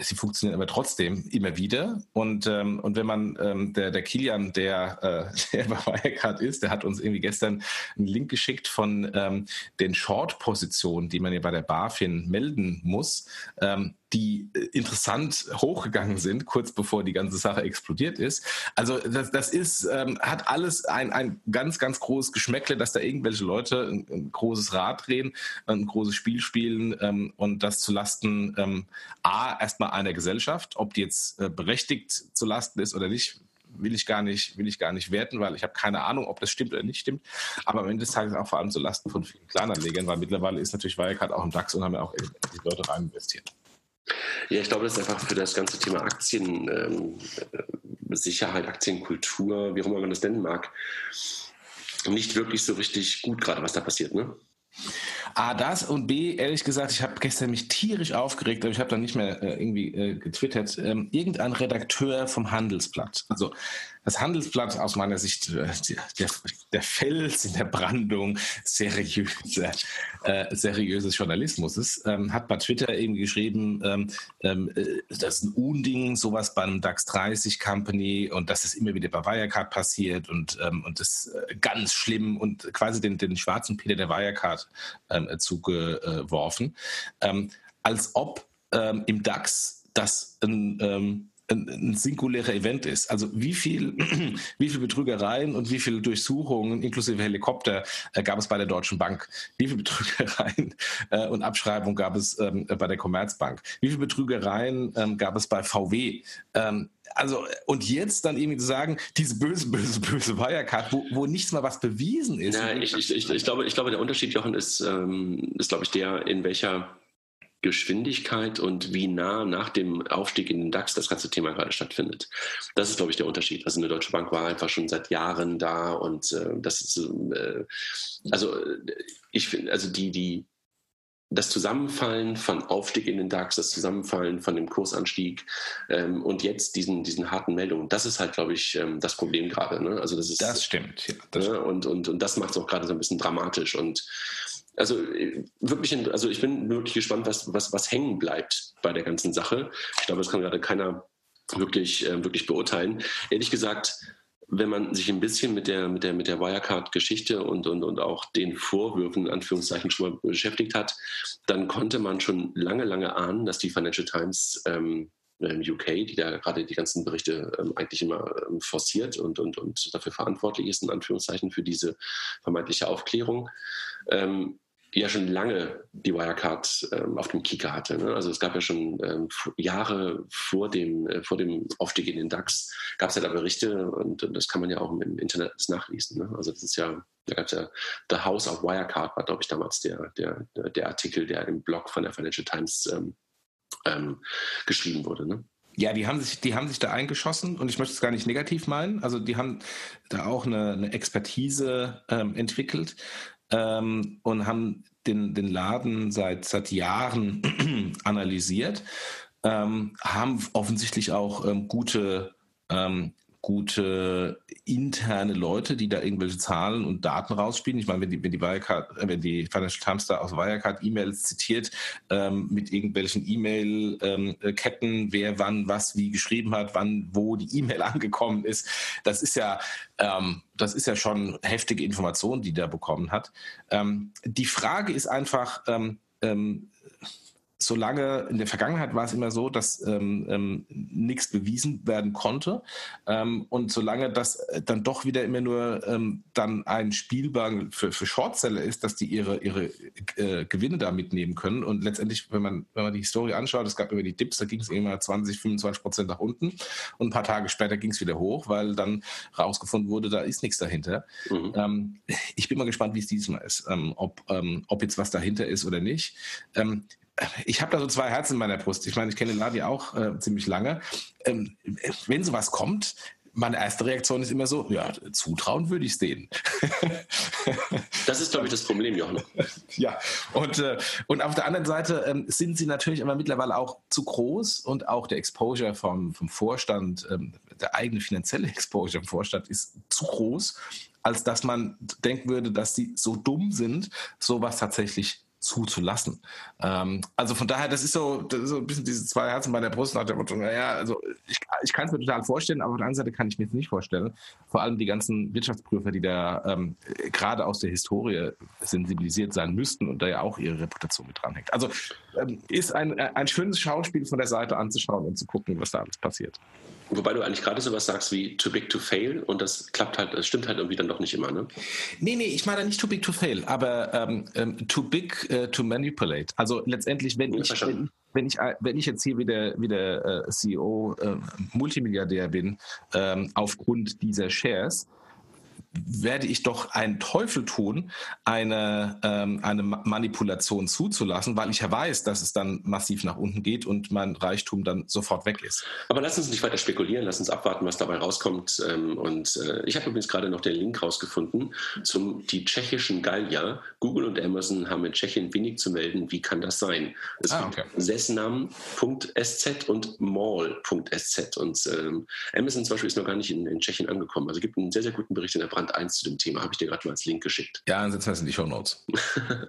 sie funktionieren aber trotzdem immer wieder. Und, ähm, und wenn man, ähm, der, der Kilian, der, äh, der bei Wirecard ist, der hat uns irgendwie gestern einen Link geschickt von ähm, den Short-Positionen, die man ja bei der BaFin melden muss. Ähm, die äh, interessant hochgegangen sind, kurz bevor die ganze Sache explodiert ist. Also das, das ist, ähm, hat alles ein, ein ganz, ganz großes Geschmäckle, dass da irgendwelche Leute ein, ein großes Rad drehen, ein großes Spiel spielen ähm, und das zulasten ähm, A, erstmal einer Gesellschaft, ob die jetzt äh, berechtigt zulasten ist oder nicht, will ich gar nicht, will ich gar nicht werten, weil ich habe keine Ahnung, ob das stimmt oder nicht stimmt. Aber am Ende des Tages auch vor allem zu Lasten von vielen Kleinanlegern, weil mittlerweile ist natürlich Wirecard auch im DAX und haben ja auch die Leute rein investiert. Ja, ich glaube, das ist einfach für das ganze Thema Aktien, ähm, Sicherheit, Aktienkultur, wie auch immer man das nennen mag, nicht wirklich so richtig gut gerade, was da passiert, ne? A, das und B, ehrlich gesagt, ich habe gestern mich tierisch aufgeregt, aber ich habe dann nicht mehr äh, irgendwie äh, getwittert. Ähm, irgendein Redakteur vom Handelsblatt, also das Handelsblatt aus meiner Sicht äh, der, der Fels in der Brandung seriöser, äh, seriöses Journalismus ist, ähm, hat bei Twitter eben geschrieben, ähm, ähm, äh, das ist ein Unding, sowas bei einem DAX 30 Company und das ist immer wieder bei Wirecard passiert und, ähm, und das äh, ganz schlimm und quasi den, den schwarzen Peter der Wirecard ähm, zugeworfen, ähm, als ob ähm, im DAX das ein ähm, ein, ein singulärer Event ist. Also wie viel, wie viel Betrügereien und wie viele Durchsuchungen inklusive Helikopter äh, gab es bei der Deutschen Bank? Wie viele Betrügereien äh, und Abschreibungen gab es ähm, bei der Commerzbank? Wie viele Betrügereien ähm, gab es bei VW? Ähm, also, und jetzt dann irgendwie zu sagen, diese böse, böse, böse Wirecard, wo, wo nichts mal was bewiesen ist. Ja, ich, ich, ich, ich, glaube, ich glaube, der Unterschied, Jochen, ist, ähm, ist glaube ich, der, in welcher Geschwindigkeit und wie nah nach dem Aufstieg in den DAX das ganze Thema gerade stattfindet. Das ist, glaube ich, der Unterschied. Also eine Deutsche Bank war einfach schon seit Jahren da und äh, das ist, äh, also ich finde, also die, die, das Zusammenfallen von Aufstieg in den DAX, das Zusammenfallen von dem Kursanstieg ähm, und jetzt diesen, diesen harten Meldungen, das ist halt, glaube ich, ähm, das Problem gerade. Ne? Also das ist das stimmt. Ja, das ne? Und, und, und das macht es auch gerade so ein bisschen dramatisch und also äh, wirklich, also ich bin wirklich gespannt, was, was, was hängen bleibt bei der ganzen Sache. Ich glaube, das kann gerade keiner wirklich, äh, wirklich beurteilen. Ehrlich gesagt, wenn man sich ein bisschen mit der, mit der, mit der Wirecard-Geschichte und, und, und auch den Vorwürfen, in Anführungszeichen, schon mal beschäftigt hat, dann konnte man schon lange, lange ahnen, dass die Financial Times ähm, UK, die da gerade die ganzen Berichte ähm, eigentlich immer ähm, forciert und, und, und dafür verantwortlich ist, in Anführungszeichen, für diese vermeintliche Aufklärung. Ähm, ja schon lange die Wirecard ähm, auf dem Kieker hatte. Ne? Also es gab ja schon ähm, Jahre vor dem, äh, vor dem Aufstieg in den DAX, gab es ja da Berichte und, und, das kann man ja auch im Internet nachlesen. Ne? Also das ist ja, da gab es ja The House of Wirecard, war glaube ich damals der, der, der Artikel, der im Blog von der Financial Times ähm, ähm, geschrieben wurde. Ne? Ja, die haben sich, die haben sich da eingeschossen und ich möchte es gar nicht negativ meinen. Also die haben da auch eine, eine Expertise ähm, entwickelt ähm, und haben den, den Laden seit, seit Jahren analysiert, ähm, haben offensichtlich auch ähm, gute ähm, gute interne Leute, die da irgendwelche Zahlen und Daten rausspielen. Ich meine, wenn die, wenn die, Wirecard, äh, wenn die Financial Times da aus Wirecard E-Mails zitiert, ähm, mit irgendwelchen E-Mail-Ketten, ähm, wer wann was wie geschrieben hat, wann wo die E-Mail angekommen ist, das ist ja, ähm, das ist ja schon heftige Information, die der bekommen hat. Ähm, die Frage ist einfach, ähm, ähm, solange in der Vergangenheit war es immer so, dass ähm, ähm, nichts bewiesen werden konnte ähm, und solange das äh, dann doch wieder immer nur ähm, dann ein Spielball für, für Shortseller ist, dass die ihre ihre äh, Gewinne da mitnehmen können und letztendlich, wenn man wenn man die Historie anschaut, es gab immer die Dips, da ging es immer 20, 25 Prozent nach unten und ein paar Tage später ging es wieder hoch, weil dann rausgefunden wurde, da ist nichts dahinter. Mhm. Ähm, ich bin mal gespannt, wie es diesmal ist, ähm, ob ob jetzt was dahinter ist oder nicht ich habe da so zwei Herzen in meiner Brust. Ich meine, ich kenne ja auch äh, ziemlich lange. Ähm, wenn sowas kommt, meine erste Reaktion ist immer so, ja, zutrauen würde ich es denen. das ist, glaube ich, das Problem, Jochen. ja, und, äh, und auf der anderen Seite ähm, sind sie natürlich aber mittlerweile auch zu groß und auch der Exposure vom, vom Vorstand, ähm, der eigene finanzielle Exposure vom Vorstand ist zu groß, als dass man denken würde, dass sie so dumm sind, sowas tatsächlich zuzulassen. Ähm, also von daher, das ist so, das ist so ein bisschen diese zwei Herzen bei der Brust nach dem Motto, naja, also ich, ich kann es mir total vorstellen, aber auf der anderen Seite kann ich mir es nicht vorstellen. Vor allem die ganzen Wirtschaftsprüfer, die da ähm, gerade aus der Historie sensibilisiert sein müssten und da ja auch ihre Reputation mit dranhängt. Also ähm, ist ein, ein schönes Schauspiel von der Seite anzuschauen und zu gucken, was da alles passiert. Wobei du eigentlich gerade sowas sagst wie too big to fail und das klappt halt, das stimmt halt irgendwie dann doch nicht immer, ne? Nee, nee, ich meine nicht too big to fail, aber ähm, ähm, too big uh, to manipulate. Also letztendlich, wenn, ich, wenn, wenn, ich, wenn ich jetzt hier wieder, wieder äh, CEO, äh, Multimilliardär bin, ähm, aufgrund dieser Shares, werde ich doch einen Teufel tun, eine, ähm, eine Manipulation zuzulassen, weil ich ja weiß, dass es dann massiv nach unten geht und mein Reichtum dann sofort weg ist. Aber lass uns nicht weiter spekulieren, lass uns abwarten, was dabei rauskommt. Ähm, und äh, ich habe übrigens gerade noch den Link rausgefunden zum die tschechischen Gallier. Google und Amazon haben in Tschechien wenig zu melden. Wie kann das sein? Es ah, okay. gibt sesnam.sz und mall.sz. Und ähm, Amazon zum Beispiel ist noch gar nicht in, in Tschechien angekommen. Also es gibt einen sehr, sehr guten Bericht in der Brand Band 1 zu dem Thema. Habe ich dir gerade mal als Link geschickt. Ja, dann setzen wir es in die Show Notes.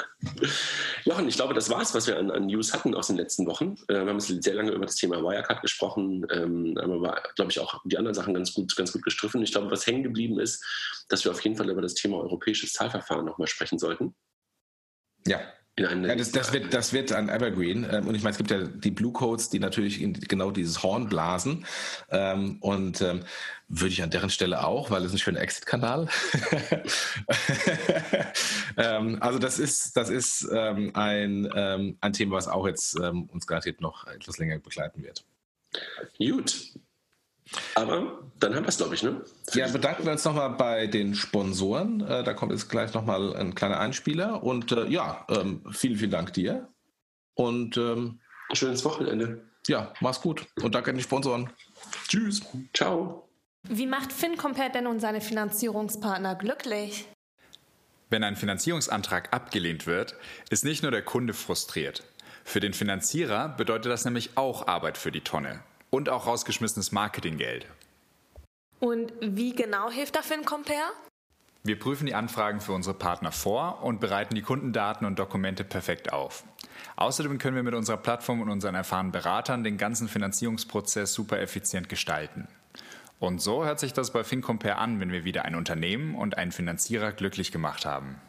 Jochen, ich glaube, das war es, was wir an, an, News hatten aus den letzten Wochen. Äh, wir haben sehr lange über das Thema Wirecard gesprochen, ähm, aber glaube ich, auch die anderen Sachen ganz gut, ganz gut gestriffen. Ich glaube, was hängen geblieben ist, dass wir auf jeden Fall über das Thema europäisches Zahlverfahren nochmal sprechen sollten. Ja, ja, das, das, wird, das wird ein Evergreen. Ähm, und ich meine, es gibt ja die Blue Codes, die natürlich genau dieses Horn blasen. Ähm, und ähm, würde ich an deren Stelle auch, weil es ein schöner Exit-Kanal. also das ist, das ist ein, ein Thema, was auch jetzt uns garantiert noch etwas länger begleiten wird. Gut, aber dann haben wir es, glaube ich, ne? Für ja, bedanken wir uns nochmal bei den Sponsoren. Äh, da kommt jetzt gleich nochmal ein kleiner Einspieler. Und äh, ja, ähm, vielen, vielen Dank dir. Und ähm, schönes Wochenende. Ja, mach's gut. Und danke an die Sponsoren. Tschüss. Ciao. Wie macht FinCompare denn nun seine Finanzierungspartner glücklich? Wenn ein Finanzierungsantrag abgelehnt wird, ist nicht nur der Kunde frustriert. Für den Finanzierer bedeutet das nämlich auch Arbeit für die Tonne und auch rausgeschmissenes Marketinggeld. Und wie genau hilft da FinCompare? Wir prüfen die Anfragen für unsere Partner vor und bereiten die Kundendaten und Dokumente perfekt auf. Außerdem können wir mit unserer Plattform und unseren erfahrenen Beratern den ganzen Finanzierungsprozess super effizient gestalten. Und so hört sich das bei FinCompare an, wenn wir wieder ein Unternehmen und einen Finanzierer glücklich gemacht haben.